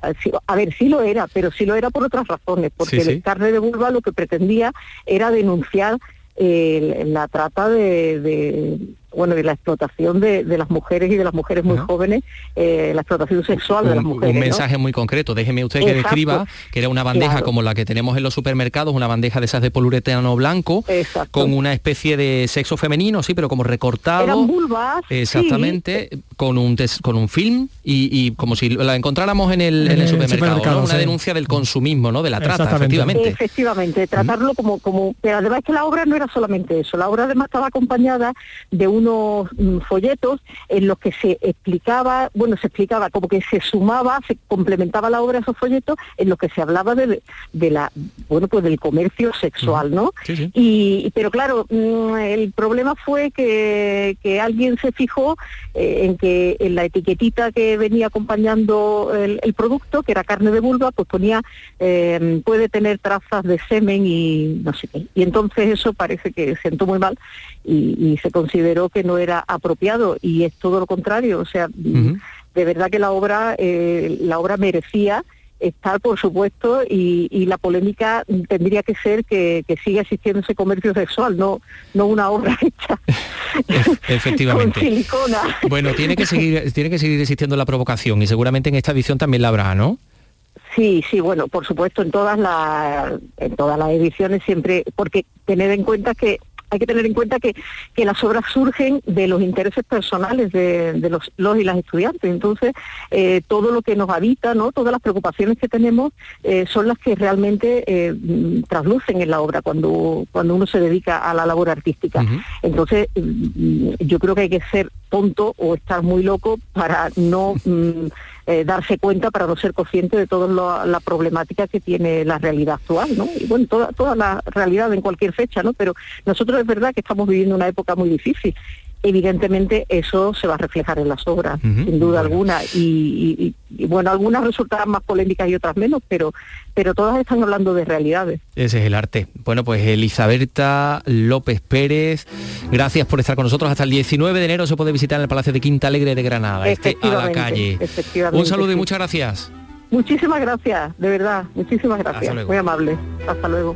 A ver, sí lo era, pero sí lo era por otras razones, porque Sí, sí. el carne de vulva lo que pretendía era denunciar eh, la trata de, de, bueno de la explotación de, de las mujeres y de las mujeres muy jóvenes, eh, la explotación sexual de las un, mujeres. un ¿no? mensaje muy concreto. Déjeme usted que Exacto. describa que era una bandeja Claro. como la que tenemos en los supermercados, una bandeja de esas de poliuretano blanco, con una especie de sexo femenino, sí, pero como recortado. Eran vulvas, sí. Exactamente, con un tes- con un film y, y como si la encontráramos en el, en el En el supermercado, supermercado, ¿no? una sí. denuncia del consumismo, ¿no? De la trata, efectivamente. Efectivamente, tratarlo como, como, pero además que la obra no era solamente eso, la obra además estaba acompañada de unos mm, folletos en los que se explicaba, bueno, se explicaba como que se sumaba, se complementaba la obra a esos folletos en los que se hablaba de, de la, bueno, pues del comercio sexual, ¿no? Y, pero claro, mm, el problema fue que, que alguien se fijó eh, en que en la etiquetita que venía acompañando el, el producto, que era carne de vulva, pues ponía eh, puede tener trazas de semen y no sé qué. Y entonces eso parece que sentó muy mal y, se consideró que no era apropiado y es todo lo contrario. O sea, de verdad que la obra, eh, la obra merecía estar, por supuesto, y, la polémica tendría que ser que, siga existiendo ese comercio sexual, no, no una obra hecha efectivamente. con silicona. Bueno, tiene que seguir, tiene que seguir existiendo la provocación y seguramente en esta edición también la habrá, ¿no? Sí, sí, bueno, por supuesto en todas las en todas las ediciones siempre, porque tener en cuenta que hay que tener en cuenta que, las obras surgen de los intereses personales de, los, los, y las estudiantes. Entonces, eh, todo lo que nos habita, ¿no? todas las preocupaciones que tenemos eh, son las que realmente eh, traslucen en la obra cuando, cuando uno se dedica a la labor artística. Entonces, mm, yo creo que hay que ser tonto o estar muy loco para no... Mm, eh, darse cuenta para no ser consciente de toda la problemática que tiene la realidad actual, ¿no? Y bueno, toda, toda la realidad en cualquier fecha, ¿no? Pero nosotros es verdad que estamos viviendo una época muy difícil evidentemente eso se va a reflejar en las obras, sin duda alguna. Y, bueno, algunas resultarán más polémicas y otras menos, pero, pero todas están hablando de realidades. Ese es el arte. Bueno, pues Elizabeth López Pérez, gracias por estar con nosotros. Hasta el 19 de enero se puede visitar en el Palacio de Quinta Alegre de Granada, este a la calle. Un saludo y muchas gracias. Muchísimas gracias, de verdad, muchísimas gracias. Muy amable. Hasta luego.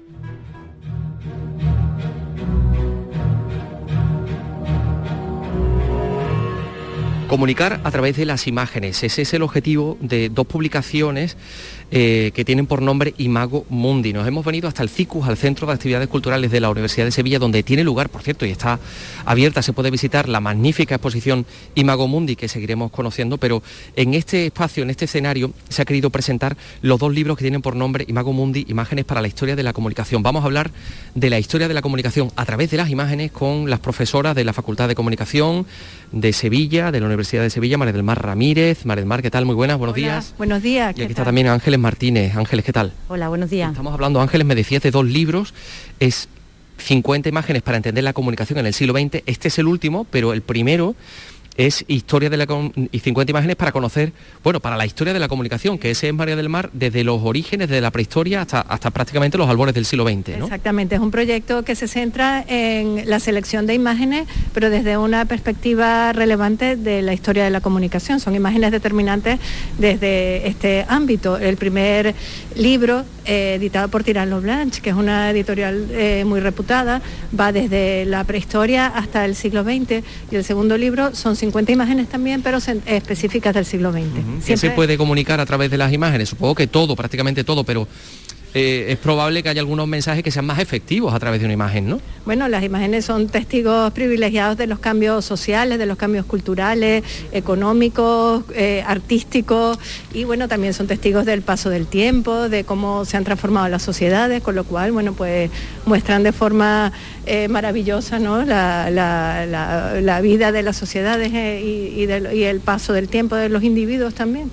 Comunicar a través de las imágenes, ese es el objetivo de dos publicaciones eh, que tienen por nombre Imago Mundi. Nos hemos venido hasta el CICUS, al Centro de Actividades Culturales de la Universidad de Sevilla, donde tiene lugar, por cierto, y está abierta, se puede visitar la magnífica exposición Imago Mundi, que seguiremos conociendo, pero en este espacio, en este escenario, se ha querido presentar los dos libros que tienen por nombre Imago Mundi, Imágenes para la Historia de la Comunicación. Vamos a hablar de la historia de la comunicación a través de las imágenes con las profesoras de la Facultad de Comunicación de Sevilla, de la Universidad de Sevilla, María del Mar Ramírez. María del Mar, ¿qué tal? Muy buenas, buenos días. Buenos días. Y aquí está también Ángeles Martínez. Ángeles, ¿qué tal? Hola, buenos días. Estamos hablando, Ángeles, me decías de dos libros. Es 50 imágenes para entender la comunicación en el siglo XX. Este es el último, pero el primero es historia de la y 50 imágenes para conocer, bueno, para la historia de la comunicación, que ese es María del Mar desde los orígenes, desde la prehistoria hasta, hasta prácticamente los albores del siglo XX. Exactamente, es un proyecto que se centra en la selección de imágenes, pero desde una perspectiva relevante de la historia de la comunicación. Son imágenes determinantes desde este ámbito. El primer libro, eh, editado por Tirano Blanche, que es una editorial eh, muy reputada, va desde la prehistoria hasta el siglo XX, y el segundo libro son 50 imágenes también, pero específicas del siglo XX. ¿Qué se puede comunicar a través de las imágenes? Supongo que todo, prácticamente todo, pero eh, es probable que haya algunos mensajes que sean más efectivos a través de una imagen, ¿no? Bueno, las imágenes son testigos privilegiados de los cambios sociales, de los cambios culturales, económicos, eh, artísticos y bueno, también son testigos del paso del tiempo, de cómo se han transformado las sociedades, con lo cual, bueno, pues muestran de forma eh, maravillosa ¿no? la, vida de las sociedades y, el paso del tiempo de los individuos también.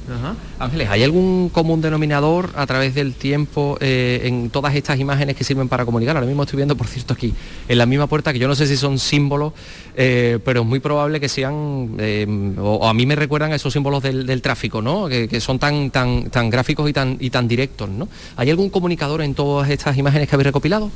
Ángeles, ¿hay algún común denominador a través del tiempo eh, en todas estas imágenes que sirven para comunicar. Ahora mismo estoy viendo, por cierto, aquí en la misma puerta, que yo no sé si son símbolos, eh, pero es muy probable que sean, eh, o, a mí me recuerdan esos símbolos del, tráfico, ¿no? Que, son tan, tan, tan gráficos y tan, y tan directos, ¿no? ¿Hay algún comunicador en todas estas imágenes que habéis recopilado?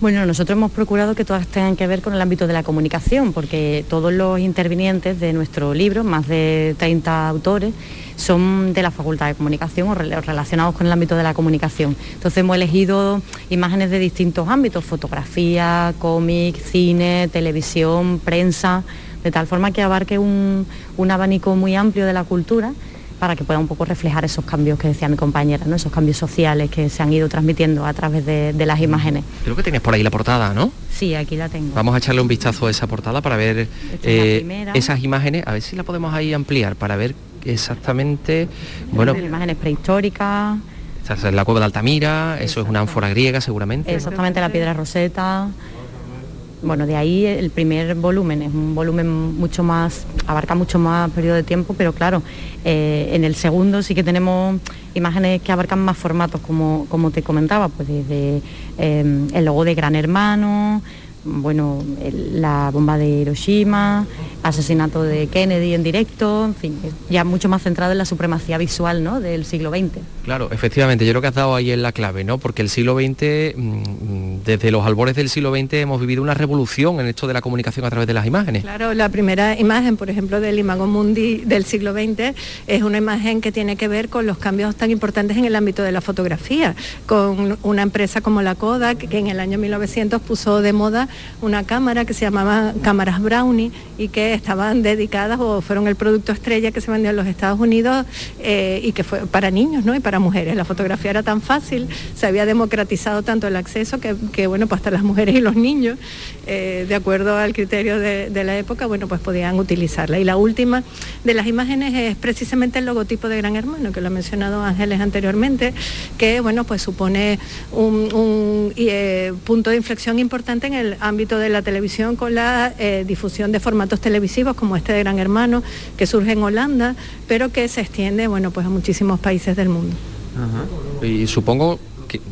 Bueno, nosotros hemos procurado que todas tengan que ver con el ámbito de la comunicación, porque todos los intervinientes de nuestro libro, más de 30 autores, son de la Facultad de Comunicación o relacionados con el ámbito de la comunicación. Entonces hemos elegido imágenes de distintos ámbitos, fotografía, cómic, cine, televisión, prensa, de tal forma que abarque un, abanico muy amplio de la cultura para que pueda un poco reflejar esos cambios que decía mi compañera, ¿no? esos cambios sociales que se han ido transmitiendo a través de, las imágenes. Creo que tienes por ahí la portada, ¿no? Sí, aquí la tengo. Vamos a echarle un vistazo a esa portada para ver eh, esas imágenes, a ver si la podemos ahí ampliar, para ver exactamente, bueno... Imágenes prehistóricas. Esta es la cueva de Altamira, eso es una ánfora griega seguramente. Exactamente, la piedra roseta. bueno, de ahí el primer volumen es un volumen mucho más, abarca mucho más periodo de tiempo, pero claro, eh, en el segundo sí que tenemos imágenes que abarcan más formatos, como, como te comentaba, pues desde eh, el logo de Gran Hermano, bueno, la bomba de Hiroshima, asesinato de Kennedy en directo, en fin, ya mucho más centrado en la supremacía visual ¿no? del siglo XX. Claro, efectivamente, yo creo que has dado ahí en la clave, ¿no? Porque el siglo XX, mm, desde los albores del siglo XX hemos vivido una revolución en esto de la comunicación a través de las imágenes. Claro, la primera imagen, por ejemplo, del Imago Mundi del siglo XX es una imagen que tiene que ver con los cambios tan importantes en el ámbito de la fotografía, con una empresa como la Kodak, que en el año 1900 puso de moda una cámara que se llamaba cámaras Brownie y que estaban dedicadas o fueron el producto estrella que se vendió en los Estados Unidos eh, y que fue para niños ¿no? para mujeres. La fotografía era tan fácil, se había democratizado tanto el acceso que, bueno, pues hasta las mujeres y los niños, eh, de acuerdo al criterio de, la época, bueno, pues podían utilizarla. Y la última de las imágenes es precisamente el logotipo de Gran Hermano, que lo ha mencionado Ángeles anteriormente, que bueno, pues supone un, eh, punto de inflexión importante en el ámbito de la televisión con la difusión de formatos televisivos como este de Gran Hermano, que surge en Holanda, pero que se extiende, bueno, pues a muchísimos países del mundo. Y supongo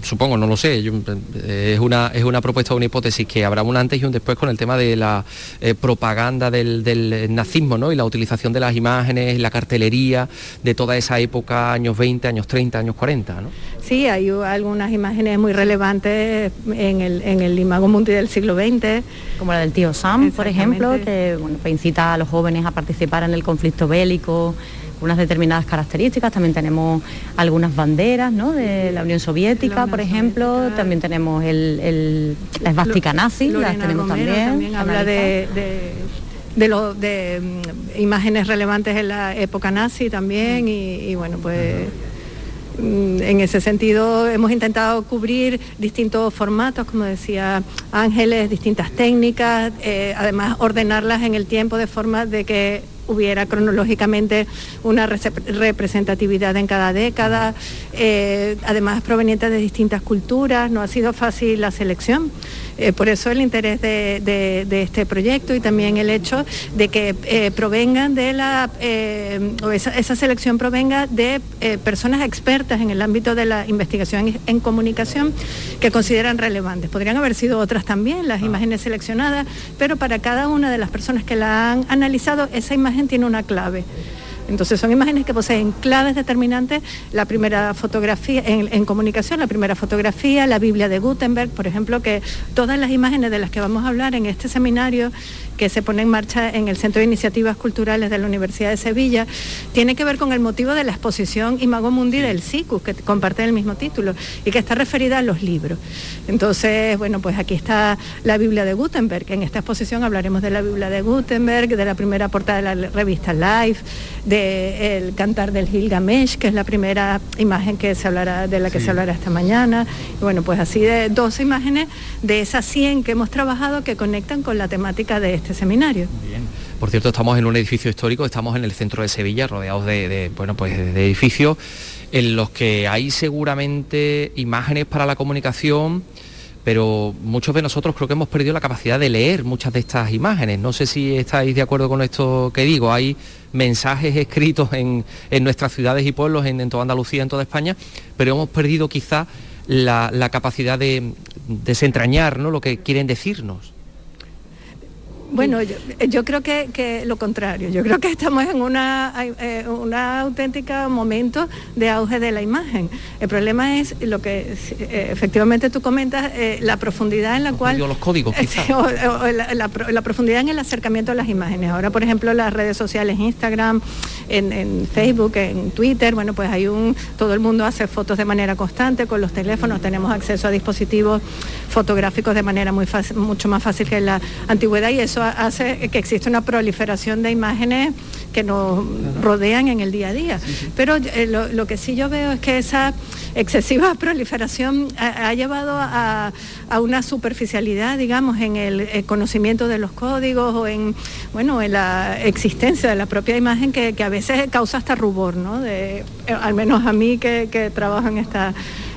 supongo, no lo sé, eh, es, una, es una propuesta, una hipótesis que habrá un antes y un después con el tema de la eh, propaganda del, nazismo ¿no? y la utilización de las imágenes, la cartelería de toda esa época, años 20, años 30, años 40. ¿no? Sí, hay algunas imágenes muy relevantes en el, en el Imago Mundi del siglo XX. Como la del tío Sam, por ejemplo, que bueno, incita a los jóvenes a participar en el conflicto bélico unas determinadas características. También tenemos algunas banderas de la Unión Soviética, por ejemplo. También tenemos el, la esvástica nazi, las tenemos también. habla de, de mm, imágenes relevantes en la época nazi también y, bueno pues mm, en ese sentido hemos intentado cubrir distintos formatos como decía Ángeles distintas técnicas eh, además ordenarlas en el tiempo de forma de que hubiera cronológicamente una representatividad en cada década, eh, además proveniente de distintas culturas, no ha sido fácil la selección. Eh, por eso el interés de, este proyecto y también el hecho de que eh, provengan de la, o esa, selección provenga de personas expertas en el ámbito de la investigación en, comunicación que consideran relevantes. Podrían haber sido otras también, las ah. imágenes seleccionadas, pero para cada una de las personas que la han analizado, esa imagen tiene una clave. Entonces son imágenes que poseen claves determinantes, la primera fotografía en, comunicación, la primera fotografía, la Biblia de Gutenberg, por ejemplo, que todas las imágenes de las que vamos a hablar en este seminario que se pone en marcha en el Centro de Iniciativas Culturales de la Universidad de Sevilla, tiene que ver con el motivo de la exposición Imago Mundi del SICUS, que comparte el mismo título y que está referida a los libros. Entonces, bueno, pues aquí está la Biblia de Gutenberg. En esta exposición hablaremos de la Biblia de Gutenberg, de la primera portada de la revista Life, del cantar del Gilgamesh, que es la primera imagen que se hablará, de la que se hablará esta mañana. Y bueno, pues así de dos imágenes de esas 100 que hemos trabajado que conectan con la temática de este seminario. Bien. Por cierto, estamos en un edificio histórico, estamos en el centro de Sevilla, rodeados de, bueno, pues de edificios en los que hay seguramente imágenes para la comunicación, pero muchos de nosotros creo que hemos perdido la capacidad de leer muchas de estas imágenes. No sé si estáis de acuerdo con esto que digo. Hay mensajes escritos en, nuestras ciudades y pueblos, en, toda Andalucía, en toda España, pero hemos perdido quizá la, capacidad de desentrañar ¿no? lo que quieren decirnos. Bueno, yo, creo que, lo contrario. Yo creo que estamos en una, eh, una auténtica momento de auge de la imagen. El problema es lo que eh, efectivamente tú comentas, eh, la profundidad en la cual... Los códigos, quizás. la, profundidad en el acercamiento a las imágenes. Ahora, por ejemplo, las redes sociales, Instagram, en, Facebook, en Twitter, bueno, pues hay un... Todo el mundo hace fotos de manera constante con los teléfonos, tenemos acceso a dispositivos fotográficos de manera muy fácil, mucho más fácil que en la antigüedad y eso hace que exista una proliferación de imágenes que nos rodean en el día a día. Pero eh, lo, que sí yo veo es que esa excesiva proliferación ha, llevado a, una superficialidad, digamos, en el, eh, conocimiento de los códigos o en, bueno, en la existencia de la propia imagen que, a veces causa hasta rubor, ¿no? De, eh, al menos a mí que, que trabajo en, esta,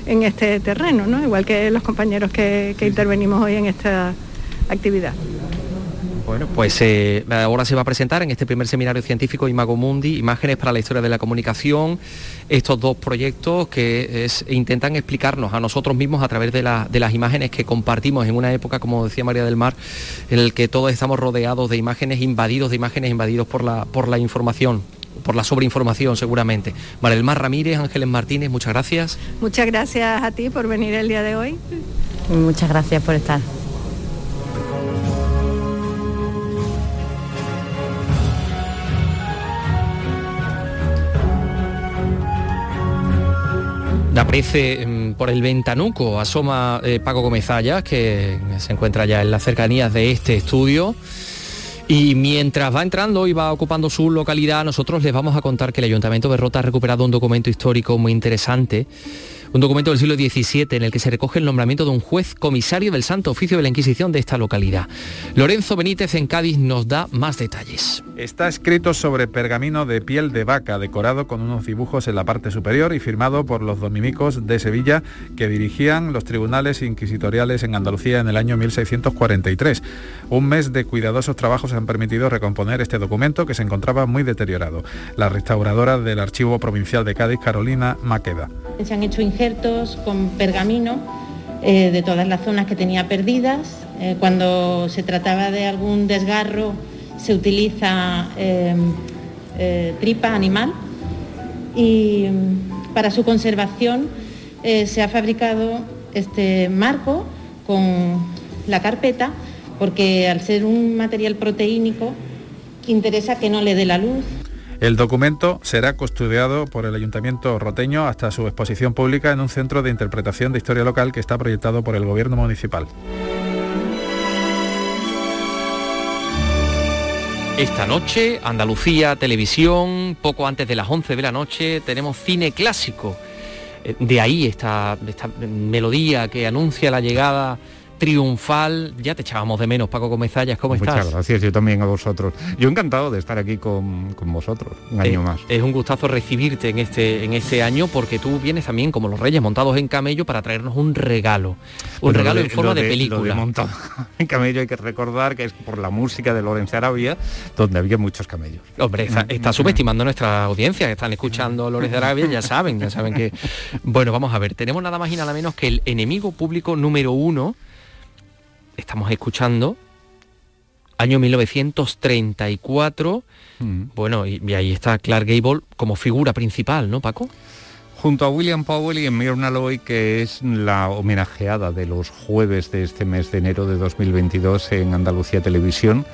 en este terreno, ¿no? Igual que los compañeros que, que intervenimos hoy en esta actividad. Bueno, pues eh, ahora se va a presentar en este primer seminario científico Imago Mundi, Imágenes para la Historia de la Comunicación, estos dos proyectos que intentan explicarnos a nosotros mismos a través de, las imágenes que compartimos en una época, como decía María del Mar, en el que todos estamos rodeados de imágenes, invadidos de imágenes, invadidos por la, por la información por la sobreinformación seguramente. María del Mar Ramírez, Ángeles Martínez, muchas gracias. Muchas gracias a ti por venir el día de hoy. Muchas gracias por estar. Aparece mm, por el ventanuco, asoma eh, Paco Gómez que se encuentra ya en las cercanías de este estudio. Y mientras va entrando y va ocupando su localidad, nosotros les vamos a contar que el Ayuntamiento de Rota ha recuperado un documento histórico muy interesante un documento del siglo XVII en el que se recoge el nombramiento de un juez comisario del Santo Oficio de la Inquisición de esta localidad. Lorenzo Benítez en Cádiz nos da más detalles. Está escrito sobre pergamino de piel de vaca, decorado con unos dibujos en la parte superior y firmado por los dominicos de Sevilla que dirigían los tribunales inquisitoriales en Andalucía en el año 1643. Un mes de cuidadosos trabajos han permitido recomponer este documento que se encontraba muy deteriorado. La restauradora del Archivo Provincial de Cádiz, Carolina Maqueda. Se han hecho con pergamino eh, de todas las zonas que tenía perdidas. Eh, cuando se trataba de algún desgarro se utiliza em, eh, tripa animal y mm, para su conservación se ha fabricado este marco con la carpeta porque al ser un material proteínico interesa que no le dé la luz el documento será custodiado por el Ayuntamiento roteño hasta su exposición pública en un centro de interpretación de historia local que está proyectado por el Gobierno Municipal. Esta noche, Andalucía, televisión, poco antes de las 11 de la noche, tenemos cine clásico. Eh, de ahí esta, esta melodía que anuncia la llegada triunfal. Ya te echábamos de menos, Paco Comezallas, ¿cómo estás? Muchas gracias, yo también a vosotros. Yo encantado de estar aquí con, vosotros, un año más. Es un gustazo recibirte en este, en este año porque tú vienes también como los reyes montados en camello para traernos un regalo. Un regalo en forma de, película. montado en camello hay que recordar que es por la música de Lorenzo Arabia, donde había muchos camellos. Hombre, está, subestimando nuestra audiencia, que están escuchando Lorenzo Arabia, ya saben, ya saben que... Bueno, vamos a ver, tenemos nada más y nada menos que el enemigo público número uno estamos escuchando, año 1934, mm. bueno, y, ahí está Clark Gable como figura principal, ¿no, Paco? Junto a William Powell y Myrna Loy, que es la homenajeada de los jueves de este mes de enero de 2022 en Andalucía Televisión.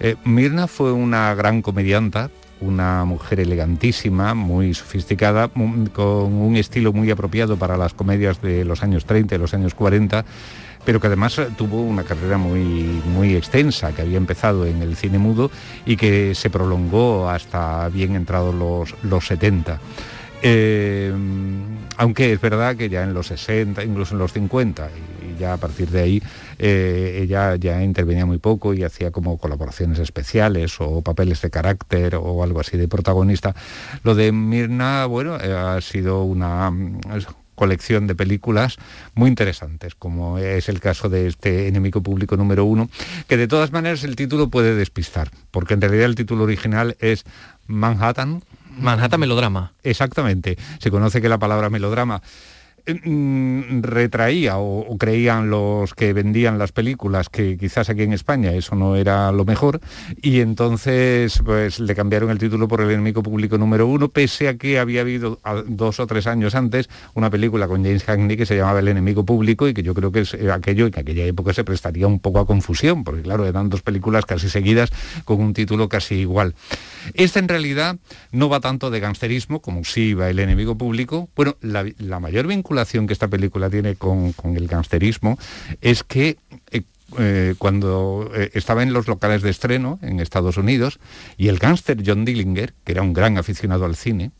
Eh, Mirna fue una gran comedianta, una mujer elegantísima, muy sofisticada, con un estilo muy apropiado para las comedias de los años 30 y los años 40 pero que además eh, tuvo una carrera muy, muy extensa, que había empezado en el cine mudo y que se prolongó hasta bien entrados los, los 70. Eh, aunque es verdad que ya en los 60, incluso en los 50, y ya a partir de ahí eh, ella ya intervenía muy poco y hacía como colaboraciones especiales o papeles de carácter o algo así de protagonista. Lo de Mirna, bueno, ha sido una colección de películas muy interesantes, como es el caso de este enemigo público número uno, que de todas maneras el título puede despistar, porque en realidad el título original es Manhattan. Manhattan Melodrama. Exactamente. Se conoce que la palabra melodrama retraía o, creían los que vendían las películas que quizás aquí en España eso no era lo mejor y entonces pues le cambiaron el título por el enemigo público número uno pese a que había habido dos o tres años antes una película con James Hackney que se llamaba El enemigo público y que yo creo que es aquello en aquella época se prestaría un poco a confusión porque claro eran dos películas casi seguidas con un título casi igual. Esta en realidad no va tanto de gangsterismo como sí va el enemigo público. Bueno, la, la mayor vinculación que esta película tiene con, el gangsterismo es que eh, eh, cuando eh, estaba en los locales de estreno en Estados Unidos y el gángster John Dillinger, que era un gran aficionado al cine,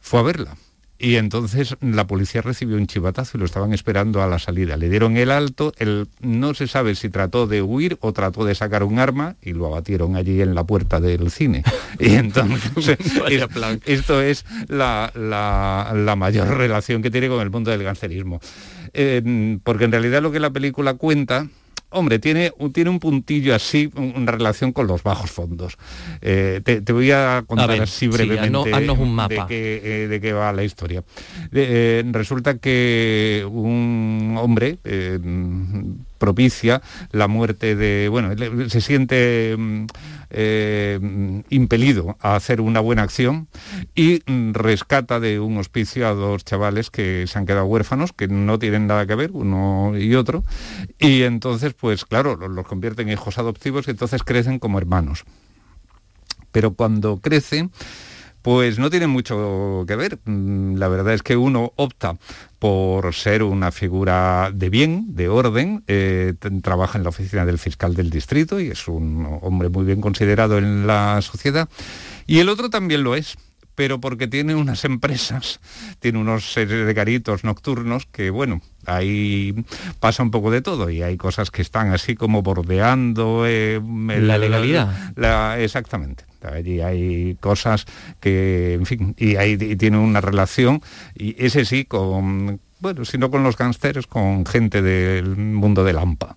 fue a verla. Y entonces la policía recibió un chivatazo y lo estaban esperando a la salida. Le dieron el alto, él no se sabe si trató de huir o trató de sacar un arma y lo abatieron allí en la puerta del cine. Y entonces esto es la, mayor relación que tiene con el mundo del cancerismo. Eh, porque en realidad lo que la película cuenta hombre, tiene, tiene un puntillo así, una relación con los bajos fondos. Eh, te, voy a contar así brevemente haznos, un mapa. Eh, de, qué, va la historia. Eh, resulta que un hombre propicia la muerte de, bueno, se siente mm, eh, impelido a hacer una buena acción y rescata de un hospicio a dos chavales que se han quedado huérfanos, que no tienen nada que ver, uno y otro, y entonces, pues claro, los convierte en hijos adoptivos y entonces crecen como hermanos. Pero cuando crecen, pues no tiene mucho que ver. Mm, la verdad es que uno opta por ser una figura de bien, de orden, eh, trabaja en la oficina del fiscal del distrito y es un hombre muy bien considerado en la sociedad. Y el otro también lo es pero porque tiene unas empresas, tiene unos seres de caritos nocturnos que, bueno, ahí pasa un poco de todo y hay cosas que están así como bordeando eh, la legalidad. exactamente. Allí hay cosas que, en fin, y ahí tiene una relación, y ese sí, con, bueno, sino con los gángsters, con gente del mundo de Lampa.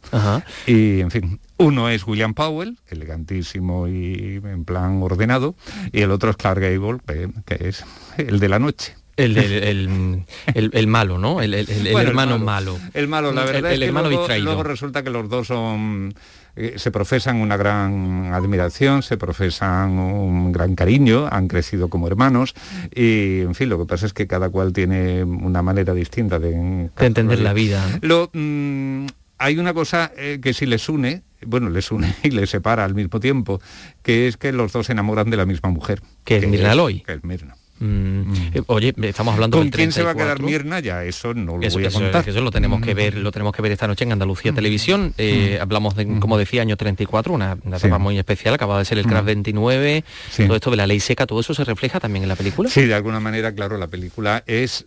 Y, en fin, uno es William Powell, elegantísimo y en plan ordenado, y el otro es Clark Gable, que, es el de la noche. El, el, malo, ¿no? El, hermano malo. El malo, la verdad es que luego, resulta que los dos son eh, se profesan una gran admiración, se profesan un gran cariño, han crecido como hermanos y, en fin, lo que pasa es que cada cual tiene una manera distinta de, entender la vida. Lo, mm, hay una cosa eh, que si les une, bueno, les une y les separa al mismo tiempo, que es que los dos se enamoran de la misma mujer. Que, es Mirna Loy. Que es Mirna. Mm. Eh, oye, estamos hablando ¿Con quién se va a quedar Mirna? Ya, eso no lo voy a contar. Eso, lo tenemos que ver, lo tenemos que ver esta noche en Andalucía mm. Televisión. Eh, mm. hablamos de, como decía, año 34, una, una muy especial, acaba de ser el Crash 29, todo esto de la ley seca, todo eso se refleja también en la película. Sí, de alguna manera, claro, la película es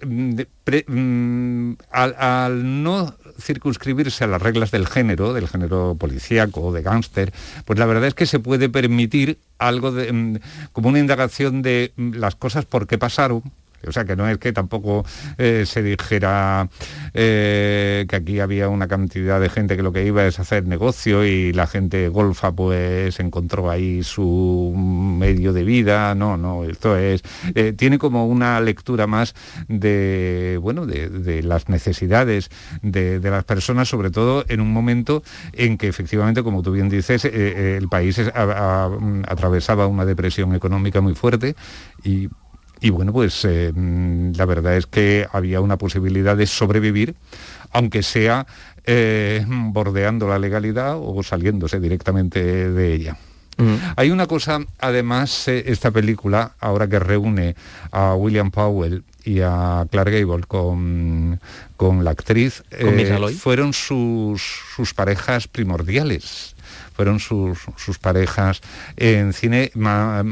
al, no circunscribirse a las reglas del género, del género policíaco, de gángster, pues la verdad es que se puede permitir algo de, mm, como una indagación de mm, las cosas por qué pasaron, o sea, que no es que tampoco eh, se dijera eh, que aquí había una cantidad de gente que lo que iba es hacer negocio y la gente golfa pues encontró ahí su medio de vida. No, no, esto es... Eh, tiene como una lectura más de, bueno, de, las necesidades de, las personas, sobre todo en un momento en que efectivamente, como tú bien dices, el país atravesaba una depresión económica muy fuerte y y bueno, pues eh, la verdad es que había una posibilidad de sobrevivir, aunque sea eh, bordeando la legalidad o saliéndose directamente de ella. Mm. Hay una cosa, además, eh, esta película, ahora que reúne a William Powell y a Clark Gable con, con la actriz, fueron sus, sus parejas primordiales fueron sus, parejas en cine más,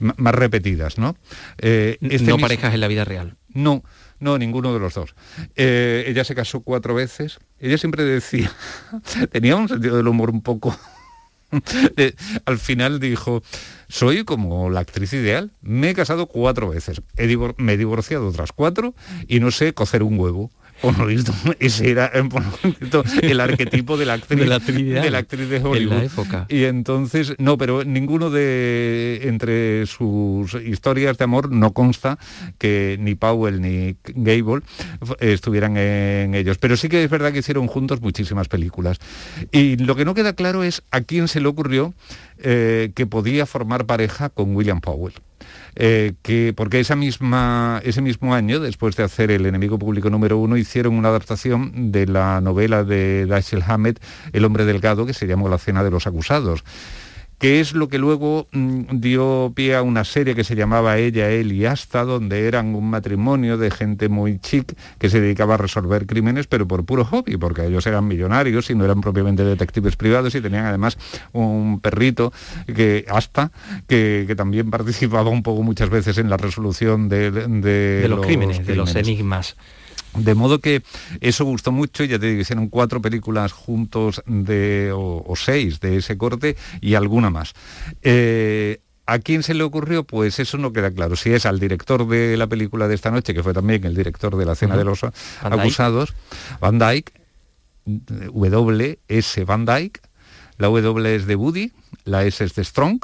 repetidas, ¿no? Eh, este no parejas en la vida real. No, no, ninguno de los dos. Eh, ella se casó cuatro veces. Ella siempre decía, tenía un sentido del humor un poco... al final dijo, soy como la actriz ideal, me he casado cuatro veces, me he divorciado otras cuatro y no sé cocer un huevo ese era el arquetipo de la actriz de la, actriz de Hollywood. En la época. Y entonces, no, pero ninguno de entre sus historias de amor no consta que ni Powell ni Gable estuvieran en ellos. Pero sí que es verdad que hicieron juntos muchísimas películas. Y lo que no queda claro es a quién se le ocurrió eh, que podía formar pareja con William Powell. Eh, que, porque esa misma, ese mismo año, después de hacer El enemigo público número uno, hicieron una adaptación de la novela de Dashiell Hammett, El hombre delgado, que se llamó La cena de los acusados que es lo que luego mm, dio pie a una serie que se llamaba Ella, él y hasta, donde eran un matrimonio de gente muy chic que se dedicaba a resolver crímenes, pero por puro hobby, porque ellos eran millonarios y no eran propiamente detectives privados y tenían además un perrito que hasta que, también participaba un poco muchas veces en la resolución de, los, crímenes, de los enigmas. De modo que eso gustó mucho, ya te digo, hicieron cuatro películas juntos de, o, seis de ese corte y alguna más. Eh, ¿A quién se le ocurrió? Pues eso no queda claro. Si es al director de la película de esta noche, que fue también el director de la cena de los acusados, Van Dyke, W, S Van Dyke, la W es de Woody, la S es de Strong,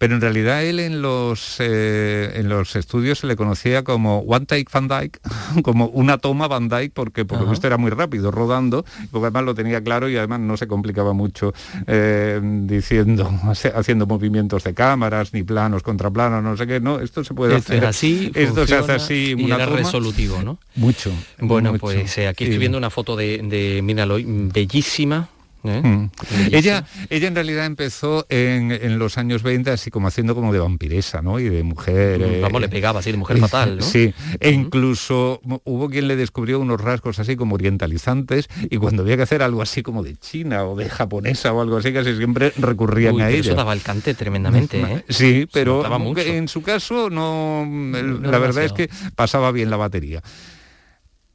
pero en realidad él en los, eh, en los estudios se le conocía como One Take Van Dyke, como una toma Van Dyke, porque por lo visto era muy rápido rodando, porque además lo tenía claro y además no se complicaba mucho eh, diciendo, haciendo movimientos de cámaras, ni planos contra planos, no sé qué, no, esto se puede Esto hacer. es así, esto se hace así, y una era toma. resolutivo, ¿no? Mucho. Bueno, mucho. pues eh, aquí estoy viendo una foto de, de Mina Loy, bellísima. ¿Eh? Mm. Ella, ella en realidad empezó en, en los años 20 así como haciendo como de vampiresa, ¿no? Y de mujer... Mm, vamos, le pegaba así, de mujer fatal, ¿no? Sí, e incluso hubo quien le descubrió unos rasgos así como orientalizantes y cuando había que hacer algo así como de china o de japonesa o algo así, casi siempre recurrían Uy, a ella. eso daba el cante tremendamente, ¿eh? Sí, pero en su caso no, la verdad es que pasaba bien la batería.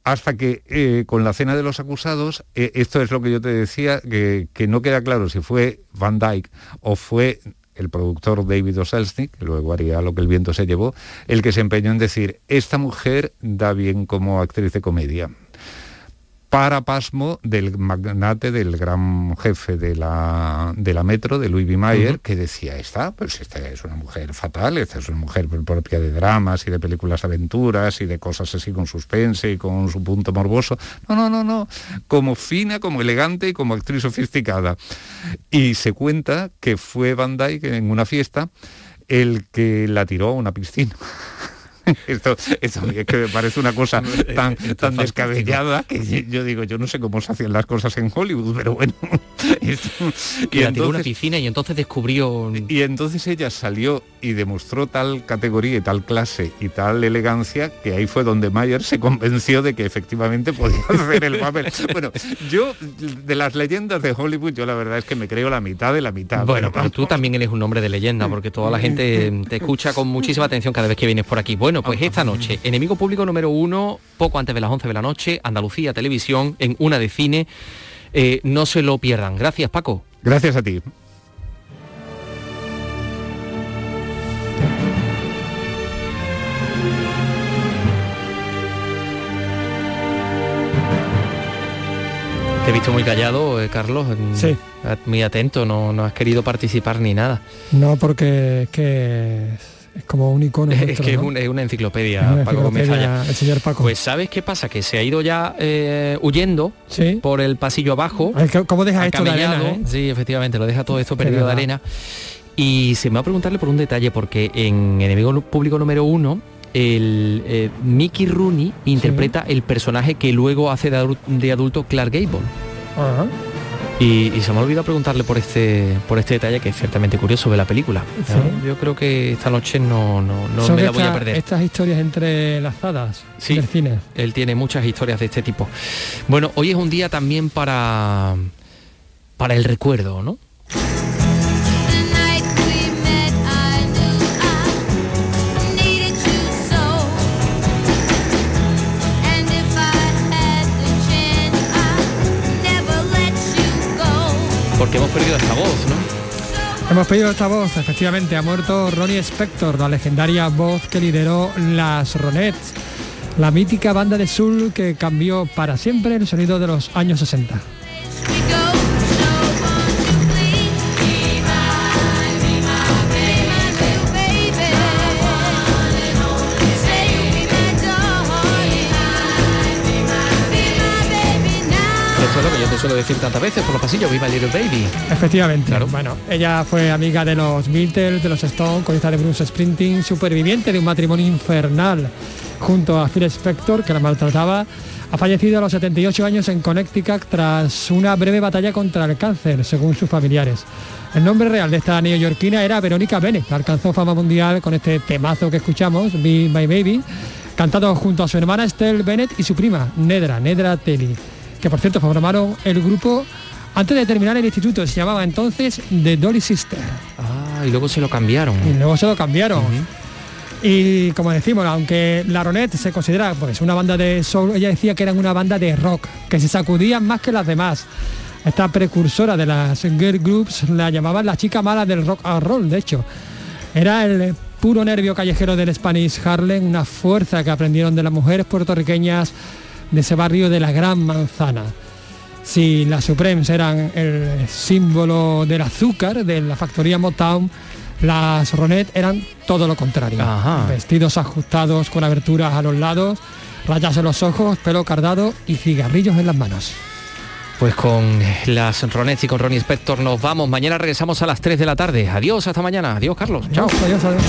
Hasta que eh, con la cena de los acusados, eh, esto es lo que yo te decía, que, no queda claro si fue Van Dyke o fue el productor David Oselznick, que luego haría lo que el viento se llevó, el que se empeñó en decir, esta mujer da bien como actriz de comedia para pasmo del magnate, del gran jefe de la, de la metro, de Louis B. Mayer, que decía, esta, pues esta es una mujer fatal, esta es una mujer propia de dramas y de películas aventuras y de cosas así con suspense y con su punto morboso. No, no, no, no, como fina, como elegante y como actriz sofisticada. Y se cuenta que fue Van Dyke en una fiesta el que la tiró a una piscina. Esto, es que me parece una cosa tan, tan descabellada que yo digo, yo no sé cómo se hacían las cosas en Hollywood, pero bueno. esto- la tiró a una entonces- piscina y entonces descubrió... y entonces ella salió y demostró tal categoría y tal clase y tal elegancia que ahí fue donde Mayer se convenció de que efectivamente podía hacer el papel. Bueno, yo de las leyendas de Hollywood, yo la verdad es que me creo la mitad de la mitad. Bueno, pero tú también eres un hombre de leyenda, porque toda la gente te escucha con muchísima atención cada vez que vienes por aquí. Bueno, pues esta noche, enemigo público número uno, poco antes de las 11 de la noche, Andalucía Televisión, en una de cine. Eh, no se lo pierdan. Gracias, Paco. Gracias a ti. Te he visto muy callado, eh, Carlos. mm, Sí. Muy atento, no, no has querido participar ni nada. No, porque es que es, como un icono. Es nuestro, que es, ¿no? un- es una enciclopedia, Es una Paco enciclopedia, el señor Paco. Pues ¿sabes qué pasa? Que se ha ido ya eh, huyendo por el pasillo abajo. ¿cómo- ¿Cómo deja esto de arena, eh? Sí, efectivamente, lo deja todo esto perdido de arena. Y se me va a preguntarle por un detalle, porque en Enemigo Público número uno, el eh, Mickey Rooney interpreta el personaje que luego hace de adulto Clark Gable. Ajá. Y, y se me ha olvidado preguntarle por este por este detalle que es ciertamente curioso de la película. Yo creo que esta noche no, no, no me la voy a perder. Estas historias entrelazadas Sí. del cine. Él tiene muchas historias de este tipo. Bueno, hoy es un día también para para el recuerdo, ¿no? Porque hemos perdido esta voz, ¿no? Hemos pedido esta voz, efectivamente, ha muerto Ronnie Spector, la legendaria voz que lideró las Ronettes, la mítica banda de soul que cambió para siempre el sonido de los años 60. Suelo decir tantas veces por los pasillos, viva Little Baby. Efectivamente. Bueno, ella fue amiga de los Beatles, de los Stones, corista de Bruce Springsteen, superviviente de un matrimonio infernal junto a Phil Spector, que la maltrataba. Ha fallecido a los 78 años en Connecticut tras una breve batalla contra el cáncer, según sus familiares. El nombre real de esta neoyorquina era Verónica Bennett. Alcanzó fama mundial con este temazo que escuchamos, Be My Baby, cantado junto a su hermana Estelle Bennett y su prima, Nedra, Nedra Telly, que por cierto formaron el grupo antes de terminar el instituto. Se llamaba entonces The Dolly Sister. Ah, y luego se lo cambiaron. Y luego se lo cambiaron. Y como decimos, aunque la Ronette se considera pues una banda de soul, ella decía que eran una banda de rock, que se sacudían más que las demás. Esta precursora de las girl groups la llamaban la chica mala del rock and roll, de hecho. Era el puro nervio callejero del Spanish Harlem, una fuerza que aprendieron de las mujeres puertorriqueñas de ese barrio de la Gran Manzana. Si las Supremes eran el símbolo del azúcar de la factoría Motown, las Ronet eran todo lo contrario. Vestidos ajustados con aberturas a los lados, rayas en los ojos, pelo cardado y cigarrillos en las manos. Pues con las Ronet y con Ronnie Spector nos vamos. Mañana regresamos a las 3 de la tarde. Adiós, hasta mañana. Adiós, Carlos. Chao. Adiós, adiós.